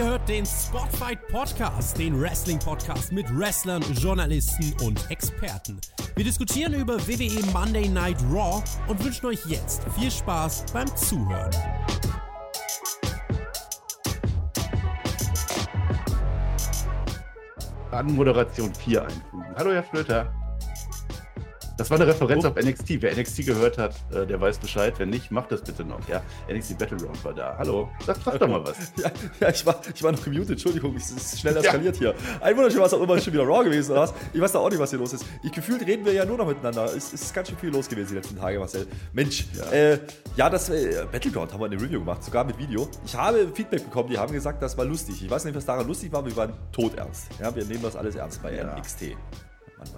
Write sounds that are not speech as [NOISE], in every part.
Ihr hört den Spotfight Podcast, den Wrestling-Podcast mit Wrestlern, Journalisten und Experten. Wir diskutieren über WWE Monday Night Raw und wünschen euch jetzt viel Spaß beim Zuhören. An Moderation 4 einfügen. Hallo, Herr Flöter. Das war eine Referenz oh. auf NXT. Wer NXT gehört hat, äh, der weiß Bescheid. Wenn nicht, macht das bitte noch. Ja, NXT Battleground war da. Hallo, sag, sag doch mal was. [LAUGHS] Ja, ja, ich, war, ich war noch gemutet. Entschuldigung, es ist schnell eskaliert ja. hier. Ein wunderschön, was auch immer, schon wieder Raw gewesen oder was? Ich weiß da auch nicht, was hier los ist. Ich gefühlt reden wir ja nur noch miteinander. Es, es ist ganz schön viel los gewesen die letzten Tage, Marcel. Mensch, ja, äh, ja das äh, Battleground haben wir eine Review gemacht, sogar mit Video. Ich habe Feedback bekommen, die haben gesagt, das war lustig. Ich weiß nicht, was daran lustig war, wir waren todernst. Ja, wir nehmen das alles ernst bei. NXT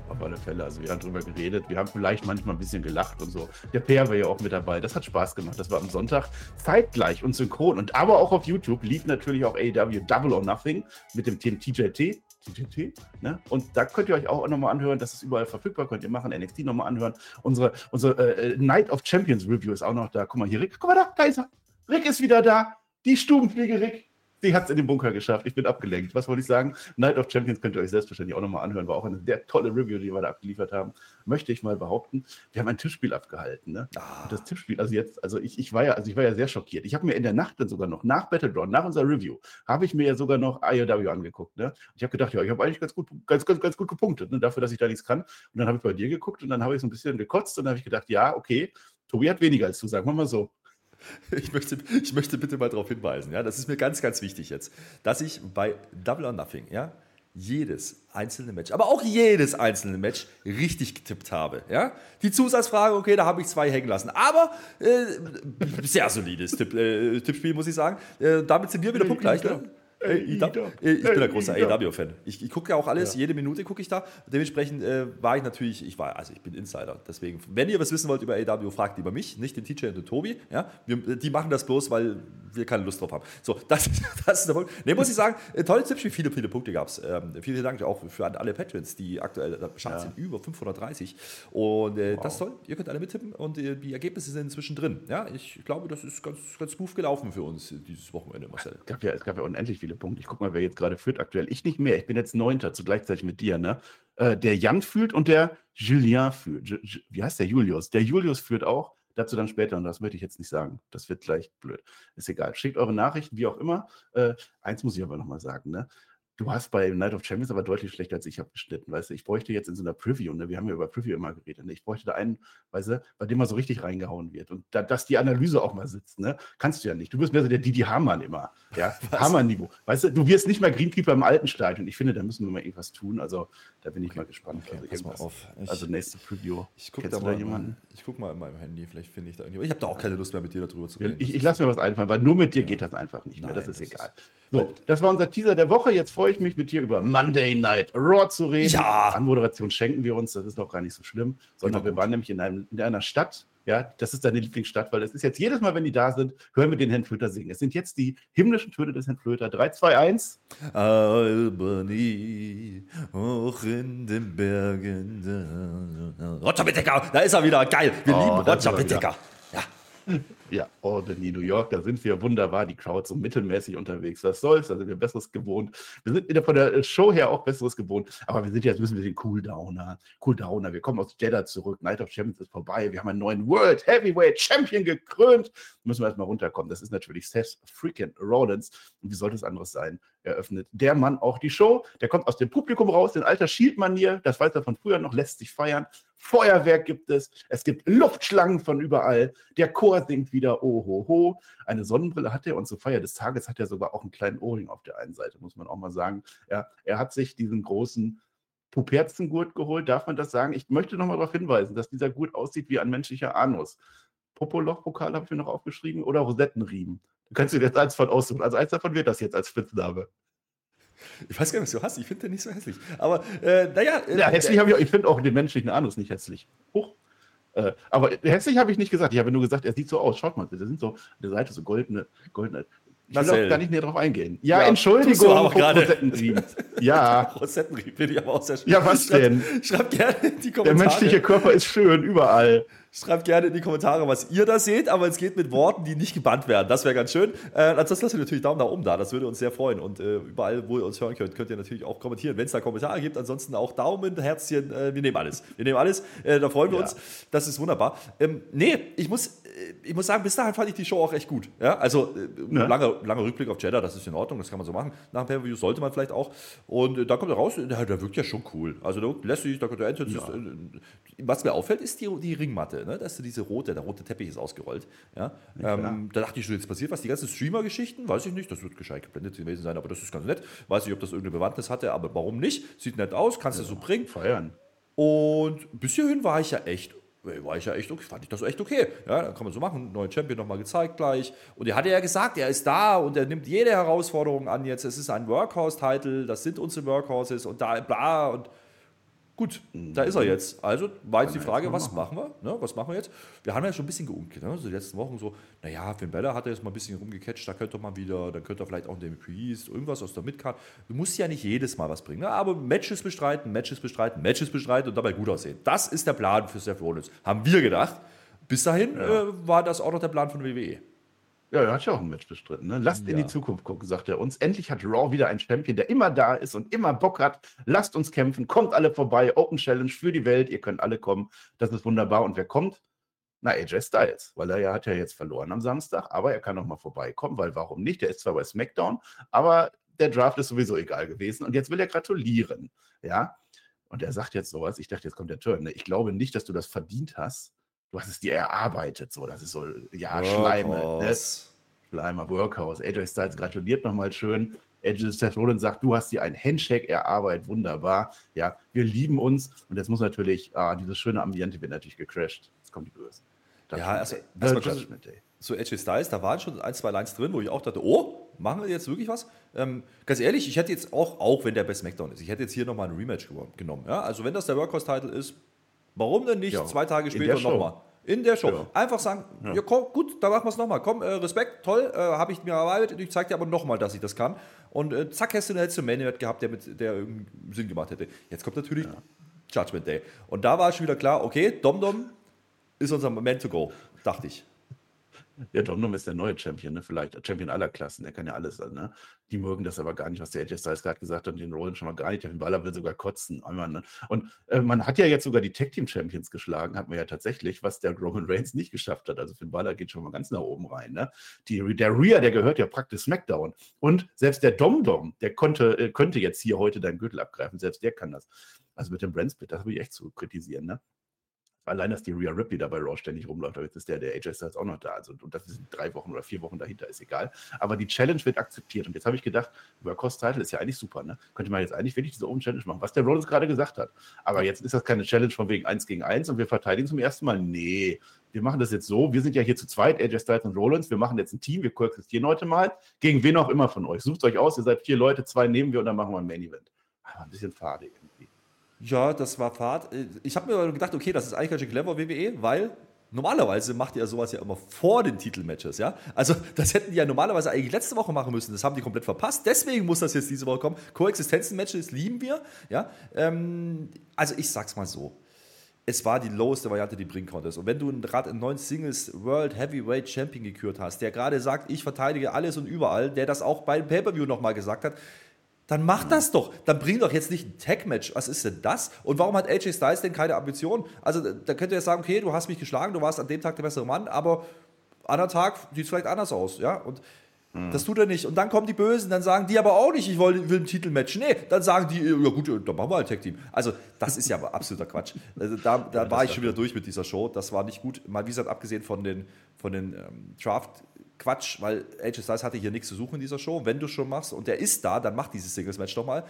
auf alle Fälle. Also wir haben drüber geredet, wir haben vielleicht manchmal ein bisschen gelacht und so. Der Peer war ja auch mit dabei. Das hat Spaß gemacht. Das war am Sonntag zeitgleich und synchron. Und aber auch auf YouTube lief natürlich auch AEW Double or Nothing mit dem Team TJT. TJT, ne? Und da könnt ihr euch auch nochmal anhören, das ist überall verfügbar, könnt ihr machen, NXT nochmal anhören. Unsere, unsere äh, Night of Champions Review ist auch noch da. Guck mal hier, Rick, guck mal da, da ist er. Rick ist wieder da. Die Stubenfliege Rick die hat es in den Bunker geschafft. Ich bin abgelenkt. Was wollte ich sagen? Night of Champions könnt ihr euch selbstverständlich auch nochmal anhören. War auch eine sehr tolle Review, die wir da abgeliefert haben. Möchte ich mal behaupten. Wir haben ein Tippspiel abgehalten. Ne? Ah. das Tippspiel, also jetzt, also ich, ich, war ja, also ich war ja sehr schockiert. Ich habe mir in der Nacht dann sogar noch, nach Battleground, nach unserer Review, habe ich mir ja sogar noch IOW angeguckt. Ne? Ich habe gedacht, ja, ich habe eigentlich ganz gut, ganz, ganz, ganz gut gepunktet, ne? dafür, dass ich da nichts kann. Und dann habe ich bei dir geguckt und dann habe ich so ein bisschen gekotzt und dann habe ich gedacht, ja, okay, Tobi hat weniger als du, sagen wir mal so. Ich möchte, ich möchte bitte mal darauf hinweisen, ja, das ist mir ganz, ganz wichtig jetzt, dass ich bei Double or Nothing, ja, jedes einzelne Match, aber auch jedes einzelne Match richtig getippt habe. Ja? Die Zusatzfrage, okay, da habe ich zwei hängen lassen. Aber äh, sehr solides Tipp, äh, Tippspiel, muss ich sagen. Äh, damit sind wir wieder punktgleich. Ne? Ey, ich, ich bin ein großer AEW-Fan. Ich, ich gucke ja auch alles, ja. jede Minute gucke ich da. Dementsprechend äh, war ich natürlich, ich war, also ich bin Insider. Deswegen, wenn ihr was wissen wollt über AEW, fragt lieber mich, nicht den TJ und den Tobi. Ja? Wir, die machen das bloß, weil wir keine Lust drauf haben. So, [LAUGHS] das, das ist der Punkt. Ne, muss ich sagen, äh, tolle Tipps, viele, viele Punkte gab es. Ähm, vielen Dank auch für alle Patrons, die aktuell Bescheid ja. sind, über 530. Und äh, wow. das soll, ihr könnt alle mittippen und äh, die Ergebnisse sind inzwischen drin. Ja, ich glaube, das ist ganz, ganz smooth gelaufen für uns dieses Wochenende, Marcel. Es gab ja, es gab ja unendlich viele Punkte. Ich gucke mal, wer jetzt gerade führt aktuell. Ich nicht mehr. Ich bin jetzt Neunter, zugleichzeitig mit dir. Ne? Äh, der Jan führt und der Julien führt. Ju wie heißt der Julius? Der Julius führt auch. Dazu dann später und das möchte ich jetzt nicht sagen. Das wird gleich blöd. Ist egal. Schickt eure Nachrichten, wie auch immer. Äh, eins muss ich aber nochmal sagen. Ne? Du hast bei Night of Champions aber deutlich schlechter als ich abgeschnitten, weißt du? Ich bräuchte jetzt in so einer Preview, ne? wir haben ja über Preview immer geredet, ne? ich bräuchte da einen, weißt du, bei dem mal so richtig reingehauen wird und da, dass die Analyse auch mal sitzt, ne? Kannst du ja nicht. Du bist mehr so der Didi Hamann immer, ja? [LAUGHS] Hamann-Niveau. Weißt du, du wirst nicht mal Greenkeeper im alten Stadion. Ich finde, da müssen wir mal irgendwas tun. Also da bin ich okay. mal gespannt. Okay, also, pass mal auf. Ich, also nächste Preview. Ich gucke da, mal, jemanden? Ich gucke mal in meinem Handy, vielleicht finde ich da irgendjemand. Ich habe da auch keine Lust mehr mit dir darüber zu reden. Ich, ich lasse mir was einfallen, weil nur mit dir ja. geht das einfach nicht mehr. Nein, das ist das egal. Ist so, das war unser Teaser der Woche. Jetzt freue ich mich mit dir über Monday Night Raw zu reden. Ja. Anmoderation schenken wir uns, das ist doch gar nicht so schlimm. Sondern wir waren nämlich in, einem, in einer Stadt, ja, das ist deine Lieblingsstadt, weil es ist jetzt jedes Mal, wenn die da sind, hören wir den Herrn Flöter singen. Es sind jetzt die himmlischen Töne des Herrn Flöter. 3, 2, 1. Albany, hoch in den Bergen. Roger Whittaker, da ist er wieder. Geil. Wir oh, lieben Roger Whittaker. [LAUGHS] Ja. Albany, New York, da sind wir wunderbar, die Crowd so mittelmäßig unterwegs. Was soll's, da sind wir Besseres gewohnt. Wir sind von der Show her auch Besseres gewohnt, aber wir sind jetzt müssen wir den Cooldowner, Cooldowner. Wir kommen aus Jeddah zurück, Night of Champions ist vorbei, wir haben einen neuen World Heavyweight Champion gekrönt. Müssen wir erstmal runterkommen. Das ist natürlich Seth freaking Rollins. Und wie sollte es anderes sein? Eröffnet der Mann auch die Show. Der kommt aus dem Publikum raus, in alter Shield-Manier, das weiß er von früher noch, lässt sich feiern. Feuerwerk gibt es, es gibt Luftschlangen von überall. Der Chor singt wieder Ohoho. Eine Sonnenbrille hat er und zur Feier des Tages hat er sogar auch einen kleinen Ohrring auf der einen Seite, muss man auch mal sagen. Ja, er hat sich diesen großen Puperzengurt geholt, darf man das sagen? Ich möchte nochmal darauf hinweisen, dass dieser Gurt aussieht wie ein menschlicher Anus. Popoloch-Pokal habe ich mir noch aufgeschrieben oder Rosettenriemen. Du kannst dir jetzt eins von aussuchen. Also eins davon wird das jetzt als Spitzname. Ich weiß gar nicht, was du hast. Ich finde den nicht so hässlich. Aber äh, naja. Äh, ja, hässlich habe ich auch. Ich finde auch den menschlichen Anus nicht hässlich. Huch. Äh, aber hässlich habe ich nicht gesagt. Ich habe nur gesagt, er sieht so aus. Schaut mal, da sind so an der Seite so goldene, goldene. Ich will auch gar nicht näher drauf eingehen. Ja, ja Entschuldigung, Rosettenried. Ja. [LAUGHS] Rosettenried finde ich aber auch sehr schön. Ja, was denn? Schreibt gerne in die Kommentare. Der menschliche Körper ist schön, überall. Schreibt gerne in die Kommentare, was ihr da seht, aber es geht mit Worten, die nicht gebannt werden. Das wäre ganz schön. Äh, ansonsten lasst ihr natürlich Daumen nach oben da. Das würde uns sehr freuen. Und äh, überall, wo ihr uns hören könnt, könnt ihr natürlich auch kommentieren, wenn es da Kommentare gibt. Ansonsten auch Daumen, Herzchen. Äh, wir nehmen alles. Wir nehmen alles. Äh, da freuen wir ja. uns. Das ist wunderbar. Ähm, nee, ich muss, äh, ich muss sagen, bis dahin fand ich die Show auch echt gut. Ja, also äh, ja. Langer, langer Rückblick auf Jeddah, das ist in Ordnung. Das kann man so machen. Nach dem Pay-Per-View sollte man vielleicht auch. Und äh, da kommt er raus. Der, der wirkt ja schon cool. Also der wirkt lässig. Da kommt. Ja. was mir auffällt, ist die, die Ringmatte. Ne? Da ist diese rote rote, der rote Teppich ist ausgerollt. Ja? Ähm, da dachte ich schon, jetzt passiert was. Die ganzen Streamer-Geschichten, weiß ich nicht, das wird gescheit geblendet gewesen sein, aber das ist ganz nett. Weiß nicht, ob das irgendeine Bewandtnis hatte, aber warum nicht? Sieht nett aus, kannst du ja, so bringen. Feiern. Und bis hierhin war ich ja echt war ich ja echt okay, fand ich das echt okay. Ja, dann kann man so machen, neuen Champion nochmal gezeigt gleich. Und er hatte ja gesagt, er ist da und er nimmt jede Herausforderung an jetzt. Es ist ein Workhouse-Title, das sind unsere Workhouses und da bla und Gut, da ist er jetzt. Also war jetzt die Frage, was machen wir? Ne, was machen wir jetzt? Wir haben ja schon ein bisschen geunkelt, ne? so die letzten Wochen so, naja, Finn Bella hat er jetzt mal ein bisschen rumgecatcht, da könnte er mal wieder, dann könnte er vielleicht auch den Priest, irgendwas aus der Midcard. Du musst ja nicht jedes Mal was bringen, ne? aber Matches bestreiten, Matches bestreiten, Matches bestreiten und dabei gut aussehen. Das ist der Plan für Seth Rollins, haben wir gedacht. Bis dahin ja. äh, war das auch noch der Plan von WWE. Ja, er hat ja auch ein Match bestritten. Ne? Lasst ja. in die Zukunft gucken, sagt er uns. Endlich hat Raw wieder einen Champion, der immer da ist und immer Bock hat. Lasst uns kämpfen, kommt alle vorbei. Open Challenge für die Welt, ihr könnt alle kommen. Das ist wunderbar. Und wer kommt? Na, AJ Styles, weil er ja hat ja jetzt verloren am Samstag, aber er kann noch mal vorbeikommen, weil warum nicht? Der ist zwar bei SmackDown, aber der Draft ist sowieso egal gewesen und jetzt will er gratulieren, ja? Und er sagt jetzt sowas, ich dachte, jetzt kommt der Turn. Ne? Ich glaube nicht, dass du das verdient hast, du hast es dir erarbeitet. So, das ist so, ja, Schleime. Ne? Schleimer, Workhouse. AJ Styles gratuliert nochmal schön. AJ Seth Rollins sagt, du hast dir ein Handshake erarbeitet, wunderbar. Ja, wir lieben uns. Und jetzt muss natürlich, ah, dieses schöne Ambiente wird natürlich gecrashed. Jetzt kommen die Bösen. ja, also, Day. So AJ Styles, da waren schon ein, zwei Lines drin, wo ich auch dachte, oh, machen wir jetzt wirklich was? Ähm, ganz ehrlich, ich hätte jetzt auch, auch wenn der bei SmackDown ist, ich hätte jetzt hier nochmal ein Rematch genommen. Ja? Also wenn das der Workhouse-Title ist, warum denn nicht ja, zwei Tage später nochmal? In der Show. Ja. Einfach sagen, ja. ja komm, gut, dann machen wir es nochmal. Komm, äh, Respekt, toll, äh, habe ich mir erarbeitet. Ich zeige dir aber nochmal, dass ich das kann. Und äh, zack, hast du einen letzten Main gehabt, der, mit, der irgendwie Sinn gemacht hätte. Jetzt kommt natürlich ja. Judgment Day. Und da war schon wieder klar, okay, Dom ist unser Moment to go, dachte ich. Ja, Domdom ist der neue Champion, ne? Vielleicht Champion aller Klassen, der kann ja alles sein, ne? Die mögen das aber gar nicht, was der AJ Styles gerade gesagt hat, und den Rollins schon mal gar nicht. Der Baller will sogar kotzen. Ne? Und äh, man hat ja jetzt sogar die Tag Team Champions geschlagen, hat man ja tatsächlich, was der Roman Reigns nicht geschafft hat. Also Finn Balor geht schon mal ganz nach oben rein, ne? Die, der Rhea, der gehört ja praktisch SmackDown. Und selbst der Dom-Dom, der konnte, äh, könnte jetzt hier heute deinen Gürtel abgreifen. Selbst der kann das. Also mit dem Brandsplit, das habe ich echt zu kritisieren, ne? Allein, dass die Rhea Ripley da bei Raw ständig rumläuft, aber jetzt ist der, der AJ Styles auch noch da. Also, und das sind drei Wochen oder vier Wochen dahinter, ist egal. Aber die Challenge wird akzeptiert. Und jetzt habe ich gedacht, Workhorse Title ist ja eigentlich super, ne? Könnte man jetzt eigentlich wirklich diese Open Challenge machen, was der Rollins gerade gesagt hat. Aber jetzt ist das keine Challenge von wegen 1 gegen 1 und wir verteidigen zum ersten Mal. Nee, wir machen das jetzt so. Wir sind ja hier zu zweit, AJ Styles und Rollins. Wir machen jetzt ein Team. Wir koexistieren heute mal. Gegen wen auch immer von euch. Sucht euch aus. Ihr seid vier Leute, zwei nehmen wir und dann machen wir ein Main Event. Aber ein bisschen irgendwie. Ja, das war Fahrt. Ich habe mir gedacht, okay, das ist eigentlich ganz clever WWE, weil normalerweise macht ihr sowas ja immer vor den Titelmatches, ja? Also, [LAUGHS] das hätten die ja normalerweise eigentlich letzte Woche machen müssen. Das haben die komplett verpasst. Deswegen muss das jetzt diese Woche kommen. Koexistenzen-Matches lieben wir, ja? Ähm, also, ich sag's mal so. Es war die loweste Variante, die bringen konntest. Und wenn du gerade einen neuen Singles World Heavyweight Champion gekürt hast, der gerade sagt, ich verteidige alles und überall, der das auch beim Pay-Per-View nochmal gesagt hat, dann mach das doch. Dann bring doch jetzt nicht ein Tag-Match. Was ist denn das? Und warum hat AJ Styles denn keine Ambition? Also, da könnt ihr jetzt sagen, okay, du hast mich geschlagen, du warst an dem Tag der bessere Mann, aber an einem Tag sieht es vielleicht anders aus, ja? Und mhm. das tut er nicht. Und dann kommen die Bösen, dann sagen die aber auch nicht, ich will, will ein Titelmatch. Nee, dann sagen die, ja gut, dann machen wir halt Tag-Team. Also, das ist ja absoluter Quatsch. Also, da, da ja, war ich schon wieder durch mit dieser Show. Das war nicht gut. Mal wie gesagt, abgesehen von den, von den ähm, Draft- Quatsch, weil AJ Styles hatte hier nichts zu suchen in dieser Show. Wenn du schon machst und der ist da, dann mach dieses Singles-Match doch mal.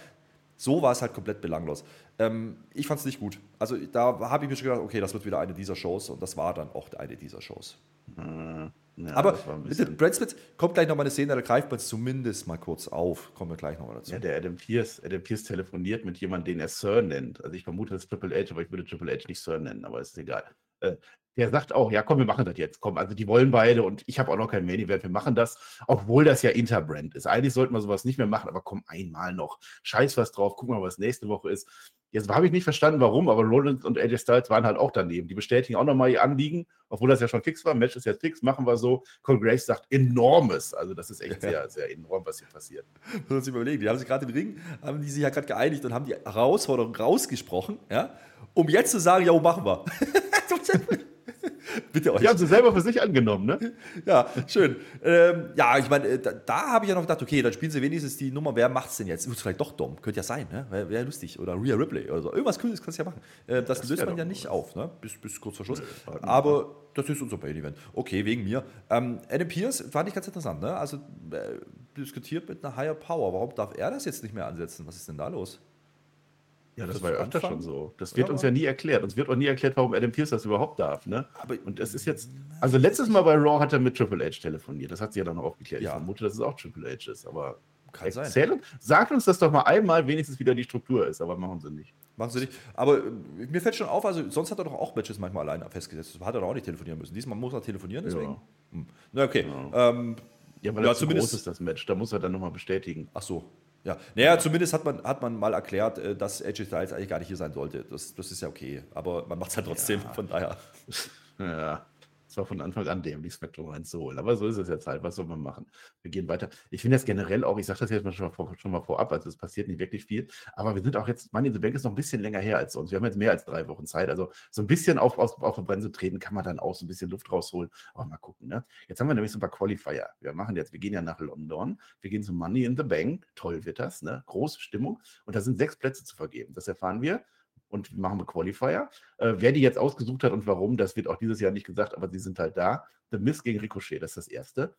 So war es halt komplett belanglos. Ähm, ich fand es nicht gut. Also da habe ich mir schon gedacht, okay, das wird wieder eine dieser Shows und das war dann auch eine dieser Shows. Mhm. Ja, Aber bitte, Brad Smith, kommt gleich noch mal eine Szene, da greift man es zumindest mal kurz auf. Kommen wir gleich noch mal dazu. Ja, der Adam Pierce, Adam Pierce telefoniert mit jemandem, den er Sir nennt. Also ich vermute, das ist Triple H, aber ich würde Triple H nicht Sir nennen, aber ist egal. Äh, der sagt auch, ja komm, wir machen das jetzt. Komm, also die wollen beide und ich habe auch noch kein Main Event, wir machen das, obwohl das ja Interbrand ist. Eigentlich sollten wir sowas nicht mehr machen, aber komm, einmal noch. Scheiß was drauf, guck mal, was nächste Woche ist. Jetzt habe ich nicht verstanden, warum, aber Rollins und AJ Styles waren halt auch daneben. Die bestätigen auch nochmal ihr Anliegen, obwohl das ja schon fix war. Match ist jetzt fix, machen wir so. Cole Graves sagt enormes. Also, das ist echt sehr, sehr enorm, was hier passiert. Muss man sich überlegen. Die haben sich gerade im Ring, haben die sich ja gerade geeinigt und haben die Herausforderung rausgesprochen, ja, um jetzt zu sagen, ja, machen wir. [LAUGHS] [LAUGHS] Bitte euch. Die haben sie selber für sich angenommen, ne? Ja, schön. Ähm, ja, ich meine, da, da habe ich ja noch gedacht, okay, dann spielen sie wenigstens die Nummer, wer macht es denn jetzt? Ist vielleicht doch dumm, könnte ja sein, ne? Wäre wär lustig. Oder Rhea Ripley oder so. Irgendwas Cooles kannst du ja machen. Äh, das, das, löst man ja nicht auf, ne? Bis, bis kurz vor Schluss. Nö, Aber das ist unser Main Event. Okay, wegen mir. Ähm, Adam Pierce fand ich ganz interessant, ne? Also äh, diskutiert mit einer Higher Power. Warum darf er das jetzt nicht mehr ansetzen? Was ist denn da los? Ja, das, das war ja öfter schon so. Das wird ja, uns ja nie erklärt. Uns wird auch nie erklärt, warum Adam Pierce das überhaupt darf. Ne? Aber, und das ist jetzt. Also letztes Mal bei Raw hat er mit Triple H telefoniert. Das hat sie ja dann auch aufgeklärt. Ja. Ich vermute, dass es auch Triple H ist. Aber kann erzählen, sein. Sagt uns das doch mal einmal, wenigstens wieder die Struktur ist. Aber machen sie nicht. Machen sie nicht. Aber äh, mir fällt schon auf, also sonst hat er doch auch Matches manchmal alleine festgesetzt. Hat er doch auch nicht telefonieren müssen. Diesmal muss er telefonieren, deswegen. Ja. Hm. Na, okay. Ja. Ähm, ja, weil ja, das zumindest groß ist, das Match. Da muss er dann nochmal bestätigen. Ach so, ja, naja, zumindest hat man, hat man mal erklärt, äh, dass AJ Styles eigentlich gar nicht hier sein sollte. Das, das ist ja okay. Aber man macht es halt trotzdem, ja. von daher. Ja. Es war von Anfang an dämlich, Spectrum reinzuholen. Aber so ist es jetzt halt. Was soll man machen? Wir gehen weiter. Ich finde das generell auch, ich sage das jetzt mal schon, mal vor, schon mal vorab, also es passiert nicht wirklich viel. Aber wir sind auch jetzt, Money in the Bank ist noch ein bisschen länger her als sonst. Wir haben jetzt mehr als drei Wochen Zeit. Also so ein bisschen auf, auf, auf die Bremse treten kann man dann auch so ein bisschen Luft rausholen. Aber mal gucken. Ne? Jetzt haben wir nämlich so ein paar Qualifier. Wir machen jetzt, wir gehen ja nach London. Wir gehen zum Money in the Bank. Toll wird das. Ne? Große Stimmung. Und da sind sechs Plätze zu vergeben. Das erfahren wir und machen wir Qualifier. Äh, wer die jetzt ausgesucht hat und warum, das wird auch dieses Jahr nicht gesagt, aber sie sind halt da. The Miss gegen Ricochet, das ist das erste.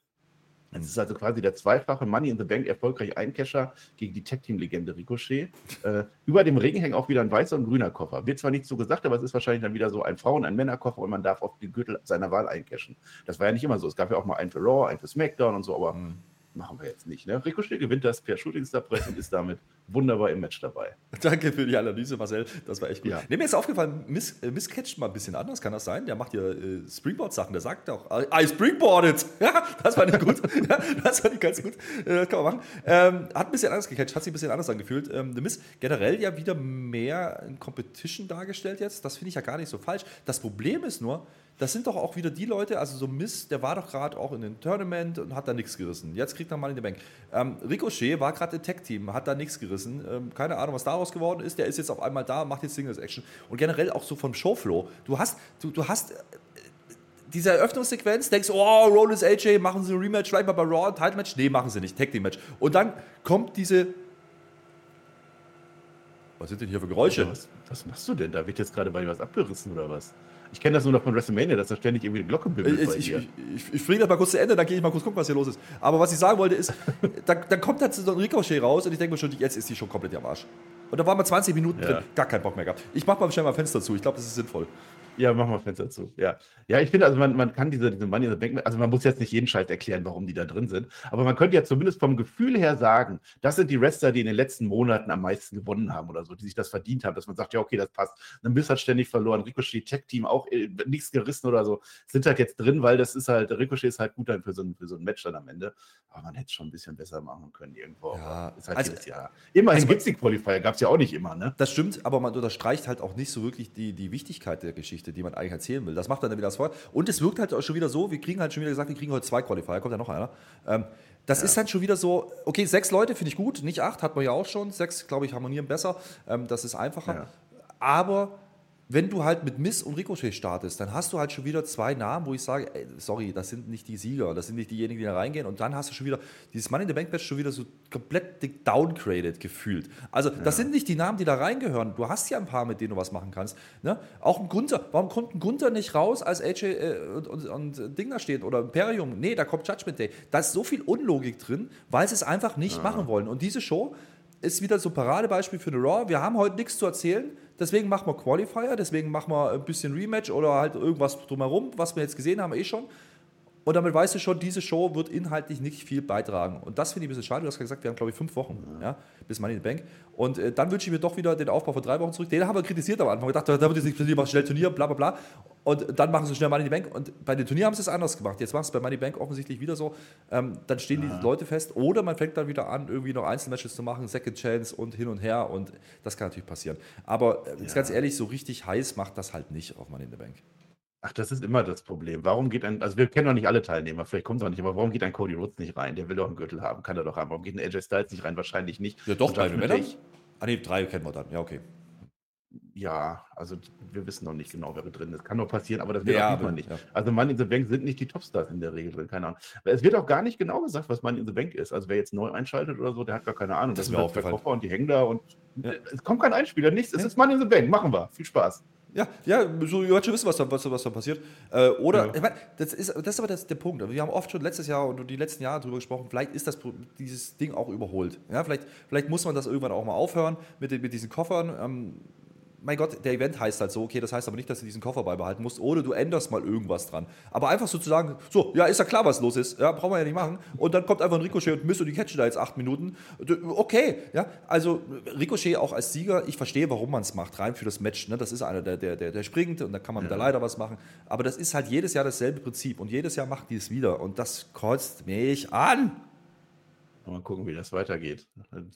Das ist also quasi der zweifache Money in the Bank erfolgreich Eincasher gegen die Tech-Team-Legende Ricochet. Äh, über dem Ring hängt auch wieder ein weißer und grüner Koffer. Wird zwar nicht so gesagt, aber es ist wahrscheinlich dann wieder so ein Frauen-, ein Männerkoffer und man darf auf den Gürtel seiner Wahl eincashen. Das war ja nicht immer so. Es gab ja auch mal einen für Raw, einen für SmackDown und so, aber mhm machen wir jetzt nicht. Ne? Ricochet gewinnt das per Shooting Star Press und ist damit wunderbar im Match dabei. [LAUGHS] Danke für die Analyse, Marcel. Das war echt gut. Ja. Nee, mir ist aufgefallen, Miss, äh, Miss catcht mal ein bisschen anders, kann das sein? Der macht ja äh, Springboard-Sachen. Der sagt auch, I springboarded. [LAUGHS] Ja, das fand ich gut. [LAUGHS] ja, das fand ich ganz gut. Äh, das kann man machen. Ähm, hat ein bisschen anders gecatcht, hat sich ein bisschen anders angefühlt. Ähm, The Miss generell ja wieder mehr in Competition dargestellt jetzt. Das finde ich ja gar nicht so falsch. Das Problem ist nur, das sind doch auch wieder die Leute, also so Mist, der war doch gerade auch in dem Tournament und hat da nichts gerissen. Jetzt kriegt er mal in die Bank. Ähm, Ricochet war gerade im Tech-Team, hat da nichts gerissen. Ähm, keine Ahnung, was daraus geworden ist. Der ist jetzt auf einmal da, macht jetzt Singles-Action. Und generell auch so vom Showflow. Du hast, du, du hast äh, diese Eröffnungssequenz, denkst, oh, Rollins, AJ, machen sie ein Rematch, vielleicht mal bei Raw, Title-Match. Nee, machen sie nicht, Tag-Team-Match. Und dann kommt diese was sind denn hier für Geräusche? Was, was, machst du denn? Da wird jetzt gerade bei dir was abgerissen oder was? Ich kenne das nur noch von WrestleMania, dass da ständig irgendwie eine Glocke bimmelt. Ich, ich, ich, ich, ich bringe das mal kurz zu Ende, dann gehe ich mal kurz gucken, was hier los ist. Aber was ich sagen wollte ist, [LAUGHS] dann, dann kommt halt so ein Ricochet raus und ich denke mir schon, jetzt ist die schon komplett am Arsch. Und da waren wir 20 Minuten ja. drin, gar keinen Bock mehr gehabt. Ich mache mal schnell mal Fenster zu, ich glaube, das ist sinnvoll. Ja, machen wir Fenster zu. Ja, ja ich finde, also man, man kann diese, diese Money in the Bank, also man muss jetzt nicht jeden Scheiß erklären, warum die da drin sind, aber man könnte ja zumindest vom Gefühl her sagen, das sind die Wrestler, die in den letzten Monaten am meisten gewonnen haben oder so, die sich das verdient haben, dass man sagt, ja, okay, das passt. Ein Biss hat ständig verloren, Ricochet, Tech-Team auch äh, nichts gerissen oder so, sind halt jetzt drin, weil das ist halt, Ricochet ist halt gut dann für so, ein, für so ein Match dann am Ende, aber man hätte es schon ein bisschen besser machen können irgendwo. Ja, ist halt also, Jahr. Immerhin also, gibt es die Qualifier, gab es ja auch nicht immer, ne? Das stimmt, aber man unterstreicht halt auch nicht so wirklich die, die Wichtigkeit der Geschichte, die man eigentlich erzählen will. Das macht dann wieder das vor. Und es wirkt halt auch schon wieder so, wir kriegen halt schon wieder gesagt, wir kriegen heute zwei Qualifier, kommt ja noch einer. Ähm, das ja. ist dann schon wieder so, okay, sechs Leute finde ich gut, nicht acht, hat man ja auch schon. Sechs, glaube ich, harmonieren besser. Ähm, das ist einfacher. Ja. Aber wenn du halt mit Miss und Ricochet startest, dann hast du halt schon wieder zwei Namen, wo ich sage, ey, sorry, das sind nicht die Sieger, das sind nicht diejenigen, die da reingehen. Und dann hast du schon wieder dieses Money in the Bank Match schon wieder so komplett downgraded gefühlt. Also ja. das sind nicht die Namen, die da reingehören. Du hast ja ein paar, mit denen du was machen kannst. Ne? Auch ein Gunther. Warum kommt ein Gunther nicht raus, als AJ äh, und, und, und, Ding da steht oder Imperium? Nee, da kommt Judgment Day. Da ist so viel Unlogik drin, weil sie es einfach nicht ja. machen wollen. Und diese Show ist wieder so ein Paradebeispiel für eine Raw. Wir haben heute nichts zu erzählen, deswegen machen wir Qualifier, deswegen machen wir ein bisschen Rematch oder halt irgendwas drumherum, was wir jetzt gesehen haben, eh schon. Und damit weißt du schon, diese Show wird inhaltlich nicht viel beitragen. Und das finde ich ein bisschen schade. Du hast gesagt, wir haben, glaube ich, fünf Wochen ja, bis Money in the Bank. Und äh, dann wünsche ich mir doch wieder den Aufbau von drei Wochen zurück. Den haben wir kritisiert am Anfang. Wir dachten, da wird jetzt nicht mal schnell Turnier, bla bla bla. Und dann machen sie schnell Money in the Bank. Und bei den Turnieren haben sie es anders gemacht. Jetzt machen sie es bei Money in the Bank offensichtlich wieder so. Ähm, dann stehen die Leute fest. Oder man fängt dann wieder an, irgendwie noch Einzelmatches zu machen, Second Chance und hin und her. Und das kann natürlich passieren. Aber äh, ganz ehrlich, so richtig heiß macht das halt nicht auf Money in the Bank. Ach, das ist immer das Problem. Warum geht ein, also wir kennen doch nicht alle Teilnehmer, vielleicht kommt es auch nicht, aber warum geht ein Cody Rhodes nicht rein? Der will doch einen Gürtel haben, kann er doch haben. Warum geht ein AJ Styles nicht rein? Wahrscheinlich nicht. Ja, doch, Und bei Männern. Ah, nee, drei kennen wir dann. Ja, okay. Ja, also wir wissen noch nicht genau, wer drin ist. Kann doch passieren, aber das wird Ja, auch aber- nicht. ja. Also Money in the Bank sind nicht die Topstars in der Regel drin, keine Ahnung. Es wird auch gar nicht genau gesagt, was Money in the Bank ist. Also wer jetzt neu einschaltet oder so, der hat gar keine Ahnung. Das ist sind mir halt zwei aufgefallen. Koffer und die hängen da und Ja. es kommt kein Einspieler, nichts. Es ist Money in the Bank, machen wir. Viel Spaß. Ja, ja, so, schon wissen, was da, was, was da passiert. Äh, oder, Ja. ich meine, das ist, das ist aber das, der Punkt. Wir haben oft schon letztes Jahr und die letzten Jahre darüber gesprochen, vielleicht ist das, dieses Ding auch überholt. Ja, vielleicht, vielleicht muss man das irgendwann auch mal aufhören mit, den, mit diesen Koffern. Ähm, mein Gott, der Event heißt halt so, okay, das heißt aber nicht, dass du diesen Koffer beibehalten musst, oder du änderst mal irgendwas dran. Aber einfach so zu sagen, so, ja, ist ja klar, was los ist, ja, brauchen wir ja nicht machen. Und dann kommt einfach ein Ricochet und misst du die catchen da jetzt acht Minuten. Okay, ja, also Ricochet auch als Sieger, ich verstehe, warum man es macht, rein für das Match. Ne? Das ist einer, der, der, der, der springt und da kann man mit der Leiter was machen. Aber das ist halt jedes Jahr dasselbe Prinzip und jedes Jahr macht die es wieder und das kotzt mich an. Mal gucken, wie das weitergeht.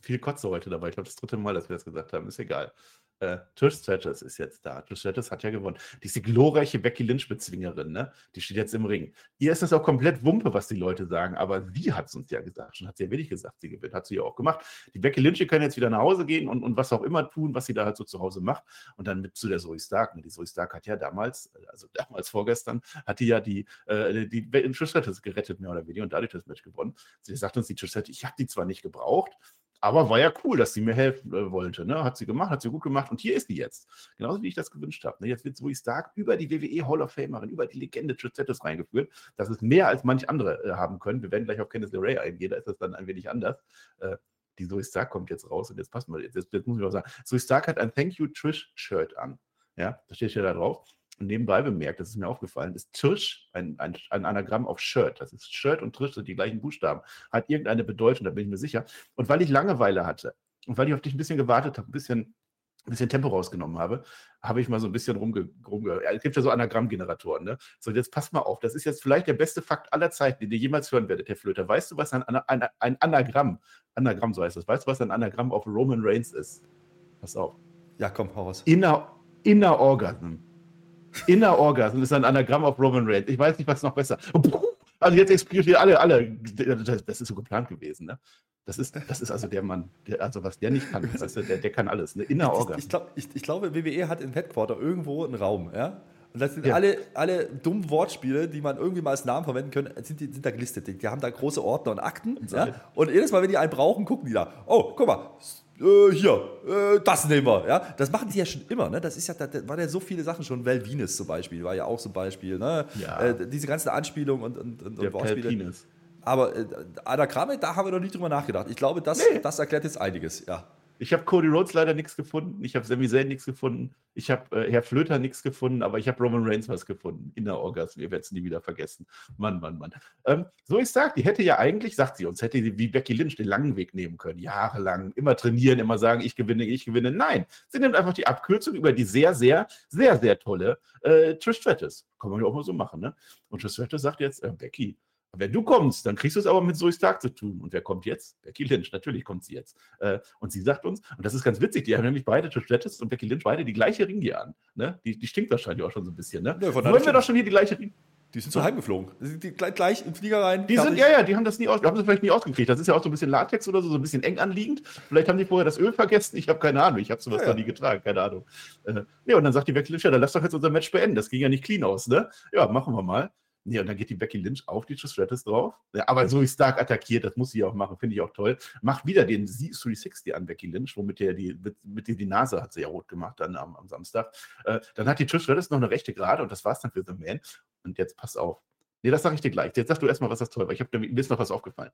Viel Kotze heute dabei. Ich glaube, das dritte Mal, dass wir das gesagt haben. Ist egal. Äh, Trish Stratus ist jetzt da. Trish Stratus hat ja gewonnen. Diese glorreiche Becky Lynch-Bezwingerin, ne? Die steht jetzt im Ring. Ihr ist das auch komplett Wumpe, was die Leute sagen, aber sie hat es uns ja gesagt. Schon hat sie ja wirklich gesagt, sie gewinnt. Hat sie ja auch gemacht. Die Becky Lynch die kann jetzt wieder nach Hause gehen und, und was auch immer tun, was sie da halt so zu Hause macht. Und dann mit zu der Zoe Stark. Ne? Die Zoe Stark hat ja damals, also damals vorgestern, hat die ja die, äh, die Trish Stratus gerettet, mehr oder weniger, und dadurch das Match gewonnen. Sie sagt uns, die Trish Stratus, ich habe die zwar nicht gebraucht, aber war ja cool, dass sie mir helfen äh, wollte. Ne? Hat sie gemacht, hat sie gut gemacht und hier ist die jetzt. Genauso wie ich das gewünscht habe. Ne? Jetzt wird Zoe Stark über die WWE Hall of Famerin, über die Legende Trish Stratus reingeführt. Das ist mehr als manch andere äh, haben können. Wir werden gleich auf Candice LeRae eingehen, da ist das dann ein wenig anders. Äh, die Zoe Stark kommt jetzt raus und jetzt passen wir, jetzt, jetzt, muss ich auch sagen, Zoe Stark hat ein Thank You Trish Shirt an. Ja, da steht ja da drauf. Und nebenbei bemerkt, das ist mir aufgefallen, ist Trish ein, ein, ein Anagramm auf Shirt. Das ist Shirt und Trish sind die gleichen Buchstaben. Hat irgendeine Bedeutung, da bin ich mir sicher. Und weil ich Langeweile hatte und weil ich auf dich ein bisschen gewartet habe, ein bisschen, ein bisschen Tempo rausgenommen habe, habe ich mal so ein bisschen rumge... rumge ja, es gibt ja so Anagrammgeneratoren. Ne? So, jetzt passt mal auf. Das ist jetzt vielleicht der beste Fakt aller Zeiten, den ihr jemals hören werdet, Herr Flöter. Weißt du, was ein, ein, ein Anagramm, Anagramm, so heißt das, weißt du, was ein Anagramm auf Roman Reigns ist? Pass auf. Ja, komm, hau raus. Inner, Inner Orgasm. Inner Orgasm ist ein Anagramm auf Roman Reigns. Ich weiß nicht, was noch besser. Also jetzt explodiert alle, alle. Das, ist so geplant gewesen, ne? Das ist, das ist also der Mann, der, also was der nicht kann, weißt du, der, der kann alles. Ne? Inner Ich, Orgasm. ich, glaub, ich, ich glaube, WWE hat im Headquarter irgendwo einen Raum, ja? Und das sind Ja. alle, alle dummen Wortspiele, die man irgendwie mal als Namen verwenden können, sind, sind da gelistet. Die, haben da große Ordner und Akten. Ja? Und jedes Mal, wenn die einen brauchen, gucken die da. Oh, guck mal, äh, hier, äh, das nehmen wir. Ja? Das machen die ja schon immer. Ne? Das ist ja, da, da waren ja so viele Sachen schon. Val Venus zum Beispiel war ja auch so ein Beispiel. Ne? Ja. Äh, diese ganzen Anspielungen und, und, und, und Wortspiele. Aber äh, Anagramme, da haben wir noch nie drüber nachgedacht. Ich glaube, das, Nee. das erklärt jetzt einiges. Ja. Ich habe Cody Rhodes leider nichts gefunden. Ich habe Sami Zayn nichts gefunden. Ich habe äh, Herr Flöter nichts gefunden, aber ich habe Roman Reigns was gefunden. Inner Orgasm. Wir werden es nie wieder vergessen. Mann, Mann, Mann. Ähm, so ich sage, die hätte ja eigentlich, sagt sie uns, hätte sie wie Becky Lynch den langen Weg nehmen können. Jahrelang. Immer trainieren, immer sagen, ich gewinne, ich gewinne. Nein, sie nimmt einfach die Abkürzung über die sehr, sehr, sehr, sehr tolle äh, Trish Stratus. Kann man ja auch mal so machen, ne? Und Trish Stratus sagt jetzt, äh, Becky, wenn du kommst, dann kriegst du es aber mit Zoe Stark zu tun. Und wer kommt jetzt? Becky Lynch. Natürlich kommt sie jetzt. Äh, und sie sagt uns, und das ist ganz witzig, die haben nämlich beide, Trish und Becky Lynch, beide die gleiche Ringier an. Ne? Die, die stinkt wahrscheinlich auch schon so ein bisschen. Ne? Ja, Wollen wir stimmt. doch schon hier die gleiche Ringier? Die sind so heimgeflogen. Die sind die gleich, gleich im Flieger rein. Die sind, ja, ja, die haben das nie aus, haben das vielleicht nie ausgekriegt. Das ist ja auch so ein bisschen Latex oder so, so ein bisschen eng anliegend. Vielleicht haben die vorher das Öl vergessen. Ich habe keine Ahnung. Ich habe sowas Ja, ja. da nie getragen. Keine Ahnung. Äh, nee, und dann sagt die Becky Lynch, ja, dann lass doch jetzt unser Match beenden. Das ging ja nicht clean aus, ne? Ja, machen wir mal. Nee, und dann geht die Becky Lynch auf die Trish drauf. Ja, aber so wie Stark attackiert, das muss sie auch machen, finde ich auch toll. Macht wieder den Z360 an Becky Lynch, womit der die, mit, mit der die Nase hat sie ja rot gemacht dann am, am Samstag. Äh, dann hat die Trish noch eine rechte Gerade und das war's dann für The Man. Und jetzt pass auf. Nee, das sage ich dir gleich. Jetzt sag du erstmal, was das toll war. Ich habe mir ist noch was aufgefallen.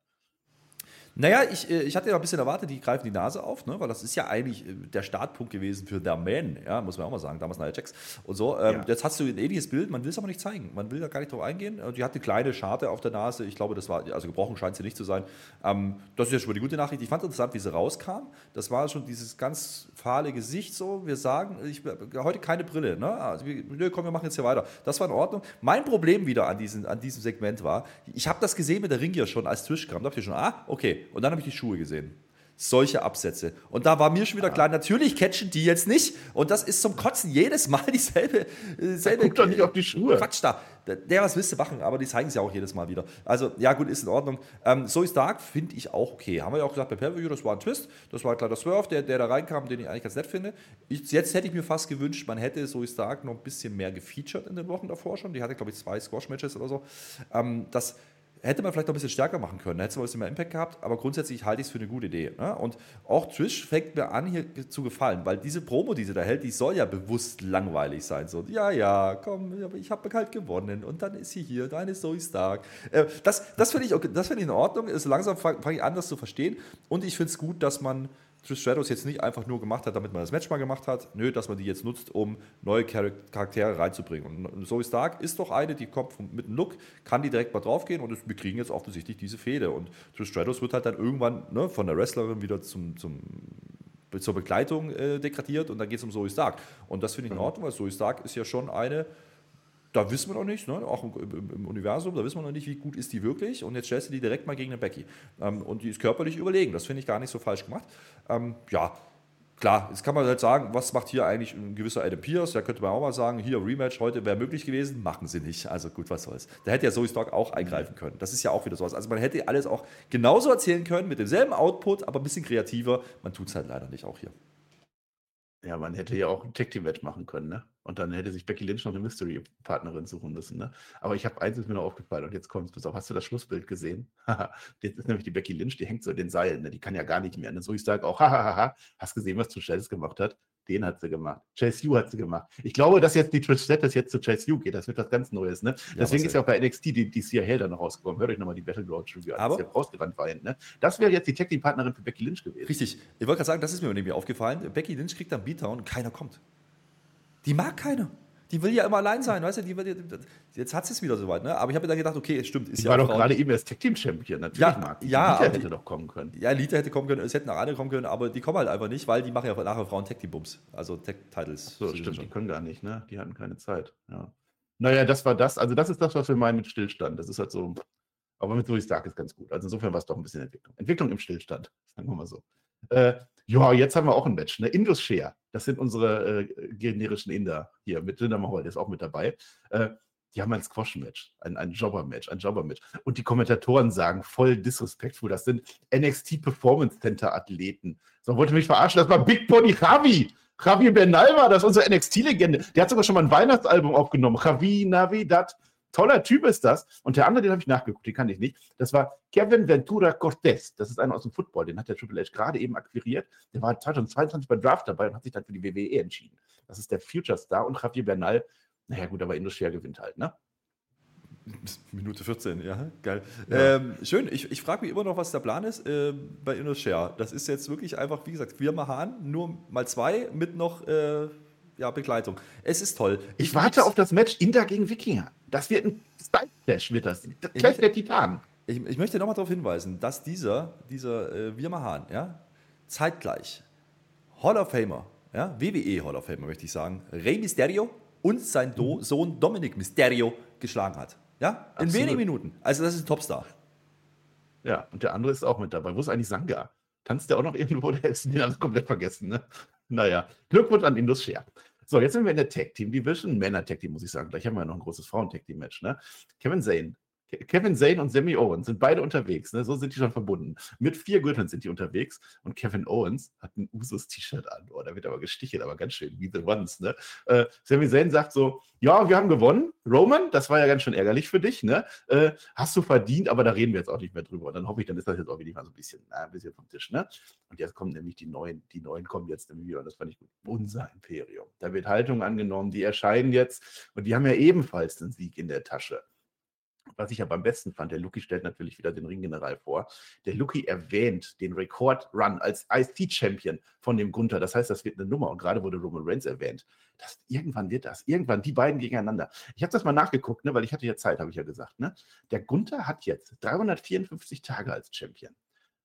Naja, ich, äh, ich hatte ja ein bisschen erwartet, die greifen die Nase auf, ne? weil das ist ja eigentlich äh, der Startpunkt gewesen für der Man, ja, muss man auch mal sagen, damals Nia Jax und so. Ähm, ja. Jetzt hast du ein ähnliches Bild, man will es aber nicht zeigen. Man will da gar nicht drauf eingehen. Die hat eine kleine Scharte auf der Nase. Ich glaube, das war, also gebrochen scheint sie nicht zu sein. Ähm, das ist ja schon mal die gute Nachricht. Ich fand interessant, wie sie rauskam. Das war schon dieses ganz fahle Gesicht so. Wir sagen, ich, heute keine Brille, ne? Also, nö, komm, wir machen jetzt hier weiter. Das war in Ordnung. Mein Problem wieder an, diesen, an diesem Segment war, ich habe das gesehen mit der Ringier schon, als Twitch kam. Da dachte ich schon, ah, okay. Und dann habe ich die Schuhe gesehen solche Absätze. Und da war mir schon wieder klar, natürlich catchen die jetzt nicht. Und das ist zum Kotzen jedes Mal [LAUGHS] dieselbe. Dieselbe Guck doch nicht auf die Schuhe. Quatsch da. Der, was willst du machen? Aber die zeigen es ja auch jedes Mal wieder. Also, ja, gut, ist in Ordnung. Ähm, so ist Dark finde ich auch okay. Haben wir ja auch gesagt bei Perview, das war ein Twist. Das war ein kleiner Swerve, der, der da reinkam, den ich eigentlich ganz nett finde. Ich, jetzt hätte ich mir fast gewünscht, man hätte So ist Dark noch ein bisschen mehr gefeatured in den Wochen davor schon. Die hatte, glaube ich, zwei Squash-Matches oder so. Ähm, das hätte man vielleicht noch ein bisschen stärker machen können. Da hätte es ein bisschen mehr Impact gehabt, aber grundsätzlich halte ich es für eine gute Idee. Ne? Und auch Trish fängt mir an, hier zu gefallen, weil diese Promo, die sie da hält, die soll ja bewusst langweilig sein. So, ja, ja, komm, ich habe halt gewonnen und dann ist sie hier, deine Zoe Stark. Äh, das das finde ich, okay, find ich in Ordnung. So langsam fange fang ich an, das zu verstehen. Und ich finde es gut, dass man Trish Stratus jetzt nicht einfach nur gemacht hat, damit man das Match mal gemacht hat. Nö, dass man die jetzt nutzt, um neue Charaktere reinzubringen. Und Zoe Stark ist doch eine, die kommt mit einem Look, kann die direkt mal draufgehen und wir kriegen jetzt offensichtlich diese Fehde. Und Trish Stratus wird halt dann irgendwann ne, von der Wrestlerin wieder zum, zum zur Begleitung äh, degradiert und dann geht es um Zoe Stark. Und das finde ich in mhm. Ordnung, weil Zoe Stark ist ja schon eine, da wissen wir noch nicht, ne? auch im, im, Universum, da wissen wir noch nicht, wie gut ist die wirklich. Und jetzt stellst du die direkt mal gegen eine Becky. Ähm, und die ist körperlich überlegen. Das finde ich gar nicht so falsch gemacht. Ähm, ja, klar, jetzt kann man halt sagen, was macht hier eigentlich ein gewisser Adam Pierce? Da könnte man auch mal sagen, hier Rematch heute wäre möglich gewesen. Machen sie nicht. Also gut, was soll's. Da hätte ja Zoe Stark auch eingreifen können. Das ist ja auch wieder sowas. Also man hätte alles auch genauso erzählen können, mit demselben Output, aber ein bisschen kreativer. Man tut es halt leider nicht auch hier. Ja, man hätte ja auch ein Tag Team Match machen können, ne? Und dann hätte sich Becky Lynch noch eine Mystery Partnerin suchen müssen, ne? Aber ich habe eins ist mir noch aufgefallen und jetzt kommt es. Pass auf, hast du das Schlussbild gesehen? [LAUGHS] jetzt ist nämlich die Becky Lynch, die hängt so in den Seilen, ne? Die kann ja gar nicht mehr. Ne? So ich sage auch, [LAUGHS] hahaha, hast gesehen, was Trish gemacht hat? Den hat sie gemacht. Chase U hat sie gemacht. Ich glaube, dass jetzt die Trish Stratus jetzt zu Chase U geht. Das wird was ganz Neues. Ne? Ja, Deswegen ist ja auch bei NXT die, die Sia Hell dann rausgekommen. Hört euch nochmal die Battleground Review an, Aber ja rausgerannt war. Ne? Das wäre jetzt die Tag Partnerin für Becky Lynch gewesen. Richtig. Ich wollte gerade sagen, das ist mir nämlich aufgefallen. Becky Lynch kriegt dann Beatdown und keiner kommt. Die mag keiner. Die will ja immer allein sein, weißt du? Die will, jetzt hat sie es wieder soweit, ne? Aber ich habe mir dann gedacht, okay, es stimmt. Ist die ja war doch gerade eben erst Tag Team Champion, natürlich ja, die. Ja, Lita hätte die, doch kommen können. Ja, Lita hätte kommen können, es hätten auch andere kommen können, aber die kommen halt einfach nicht, weil die machen ja nachher Frauen Tag Team Bums, also Tag Titles. So, stimmt, die können gar nicht, ne? Die hatten keine Zeit, ja. Naja, das war das, also das ist das, was wir meinen mit Stillstand. Das ist halt so, aber mit Zoe Stark ist ganz gut. Also insofern war es doch ein bisschen Entwicklung. Entwicklung im Stillstand, sagen wir mal so. Äh, ja, jetzt haben wir auch ein Match. Ne? Indus Share, das sind unsere äh, generischen Inder hier mit Linda Mahal, der ist auch mit dabei. Äh, die haben ein Squash-Match, ein, ein Jobber-Match, ein Jobber-Match. Und die Kommentatoren sagen voll disrespectful, das sind NXT Performance Center-Athleten. So, wollte mich verarschen, das war Big Body Javi. Javi Bernal war das, unsere NXT-Legende. Der hat sogar schon mal ein Weihnachtsalbum aufgenommen. Javi Navidad toller Typ ist das. Und der andere, den habe ich nachgeguckt, den kann ich nicht. Das war Kevin Ventura Cortez. Das ist einer aus dem Football, den hat der Triple H gerade eben akquiriert. Der war 2022 bei Draft dabei und hat sich dann für die WWE entschieden. Das ist der Future Star und Javier Bernal. Naja, gut, aber Industrial gewinnt halt, ne? Minute 14, ja, geil. Ja. Ähm, schön, ich, ich frage mich immer noch, was der Plan ist äh, bei InnoShare. Das ist jetzt wirklich einfach, wie gesagt, wir machen nur mal zwei mit noch äh, ja, Begleitung. Es ist toll. Ich, ich warte auf das Match Inter gegen Wikinger. Das wird ein Style-Clash, wird das. Das Clash der Titanen. Ich, ich möchte nochmal darauf hinweisen, dass dieser, dieser äh, Wirma ja, zeitgleich Hall of Famer, ja, WWE Hall of Famer möchte ich sagen, Rey Mysterio und sein Do mhm. Sohn Dominic Mysterio geschlagen hat. Ja, in Absolut. wenigen Minuten. Also das ist ein Topstar. Ja, und der andere ist auch mit dabei. Wo ist eigentlich Sanga? Tanzt der auch noch irgendwo? [LAUGHS] Der ist den alles komplett vergessen, ne? Naja, Glückwunsch an Indus Share. So, jetzt sind wir in der Tag Team Division, Männer Tag Team, muss ich sagen. Gleich haben wir noch ein großes Frauen Tag Team Match. Ne? Kevin Zane Kevin Zane und Sammy Owens sind beide unterwegs, ne? so sind die schon verbunden. Mit vier Gürteln sind die unterwegs und Kevin Owens hat ein Usus-T-Shirt an. Oh, da wird aber gestichelt, aber ganz schön, wie The Ones. Ne? Äh, Sami Zayn sagt so, ja, wir haben gewonnen. Roman, das war ja ganz schön ärgerlich für dich. Ne? Äh, hast du verdient, aber da reden wir jetzt auch nicht mehr drüber. Und dann hoffe ich, dann ist das jetzt auch wieder mal so ein bisschen, na, ein bisschen vom Tisch. Ne? Und jetzt kommen nämlich die Neuen. Die Neuen kommen jetzt nämlich wieder und das fand ich gut. Unser Imperium. Da wird Haltung angenommen, die erscheinen jetzt und die haben ja ebenfalls den Sieg in der Tasche. Was ich aber am besten fand, der Lucky stellt natürlich wieder den Ringgeneral vor. Der Lucky erwähnt den Rekord-Run als IC-Champion von dem Gunther. Das heißt, das wird eine Nummer. Und gerade wurde Roman Reigns erwähnt. Das, irgendwann wird das. Irgendwann die beiden gegeneinander. Ich habe das mal nachgeguckt, ne, weil ich hatte ja Zeit, habe ich ja gesagt. Ne? Der Gunther hat jetzt 354 Tage als Champion.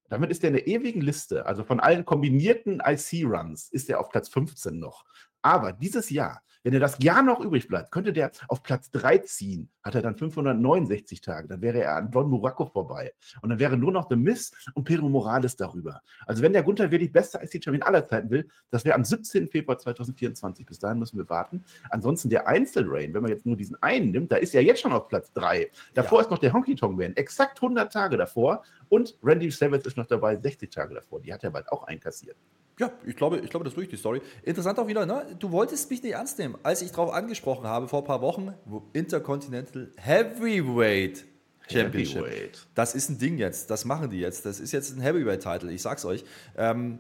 Damit ist er in der ewigen Liste, also von allen kombinierten IC-Runs, ist er auf Platz 15 noch. Aber dieses Jahr wenn er das Jahr noch übrig bleibt, könnte der auf Platz 3 ziehen, hat er dann 569 Tage. Dann wäre er an Don Muraco vorbei. Und dann wäre nur noch The Miss und Pedro Morales darüber. Also wenn der Gunther wirklich beste IC-Champion aller Zeiten will, das wäre am 17. Februar 2024. Bis dahin müssen wir warten. Ansonsten der Einzelrain, wenn man jetzt nur diesen einen nimmt, da ist er jetzt schon auf Platz 3. Davor ja. ist noch der Honky Tonk Man, exakt 100 Tage davor. Und Randy Savage ist noch dabei, 60 Tage davor. Die hat er bald auch einkassiert. Ja, ich glaube, ich glaube, das ist wirklich die Story. Interessant auch wieder, ne? du wolltest mich nicht ernst nehmen, als ich darauf angesprochen habe vor ein paar Wochen, Intercontinental Heavyweight Championship. Heavyweight. Das ist ein Ding jetzt, das machen die jetzt. Das ist jetzt ein Heavyweight-Title, ich sag's euch. Ähm,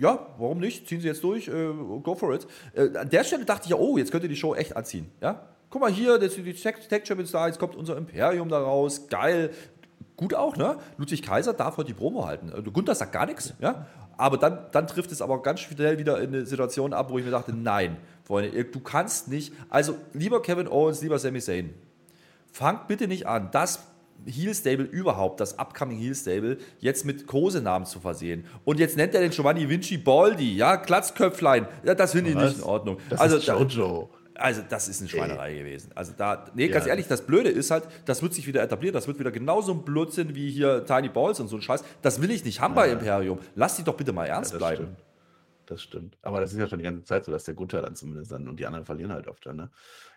ja, warum nicht? Ziehen sie jetzt durch, äh, go for it. Äh, an der Stelle dachte ich ja, oh, jetzt könnte die Show echt anziehen. Ja? Guck mal hier, das sind die Tech Champions da, jetzt kommt unser Imperium da raus, geil. Gut auch, ne? Ludwig Kaiser darf heute die Promo halten. Äh, Gunther sagt gar nichts, ja? Aber dann, dann trifft es aber ganz schnell wieder in eine Situation ab, wo ich mir dachte, nein, Freunde, du kannst nicht. Also lieber Kevin Owens, lieber Sami Zayn, fangt bitte nicht an, das Heel Stable überhaupt, das upcoming Heel Stable, jetzt mit Kosenamen zu versehen. Und jetzt nennt er den Giovanni Vinci Baldi, ja, Klatzköpflein. Ja, das finde ich nicht in Ordnung. Das also, ist Jojo. Also, das ist eine Schweinerei Ey. gewesen. Also, da, nee, ganz ja. ehrlich, das Blöde ist halt, das wird sich wieder etablieren. Das wird wieder genauso ein Blödsinn wie hier Tiny Balls und so ein Scheiß. Das will ich nicht haben ja. bei Imperium. Lass die doch bitte mal ernst ja, bleiben. Stimmt das stimmt. Aber das ist ja schon die ganze Zeit so, dass der Gunther dann zumindest dann und die anderen verlieren halt oft dann, ne?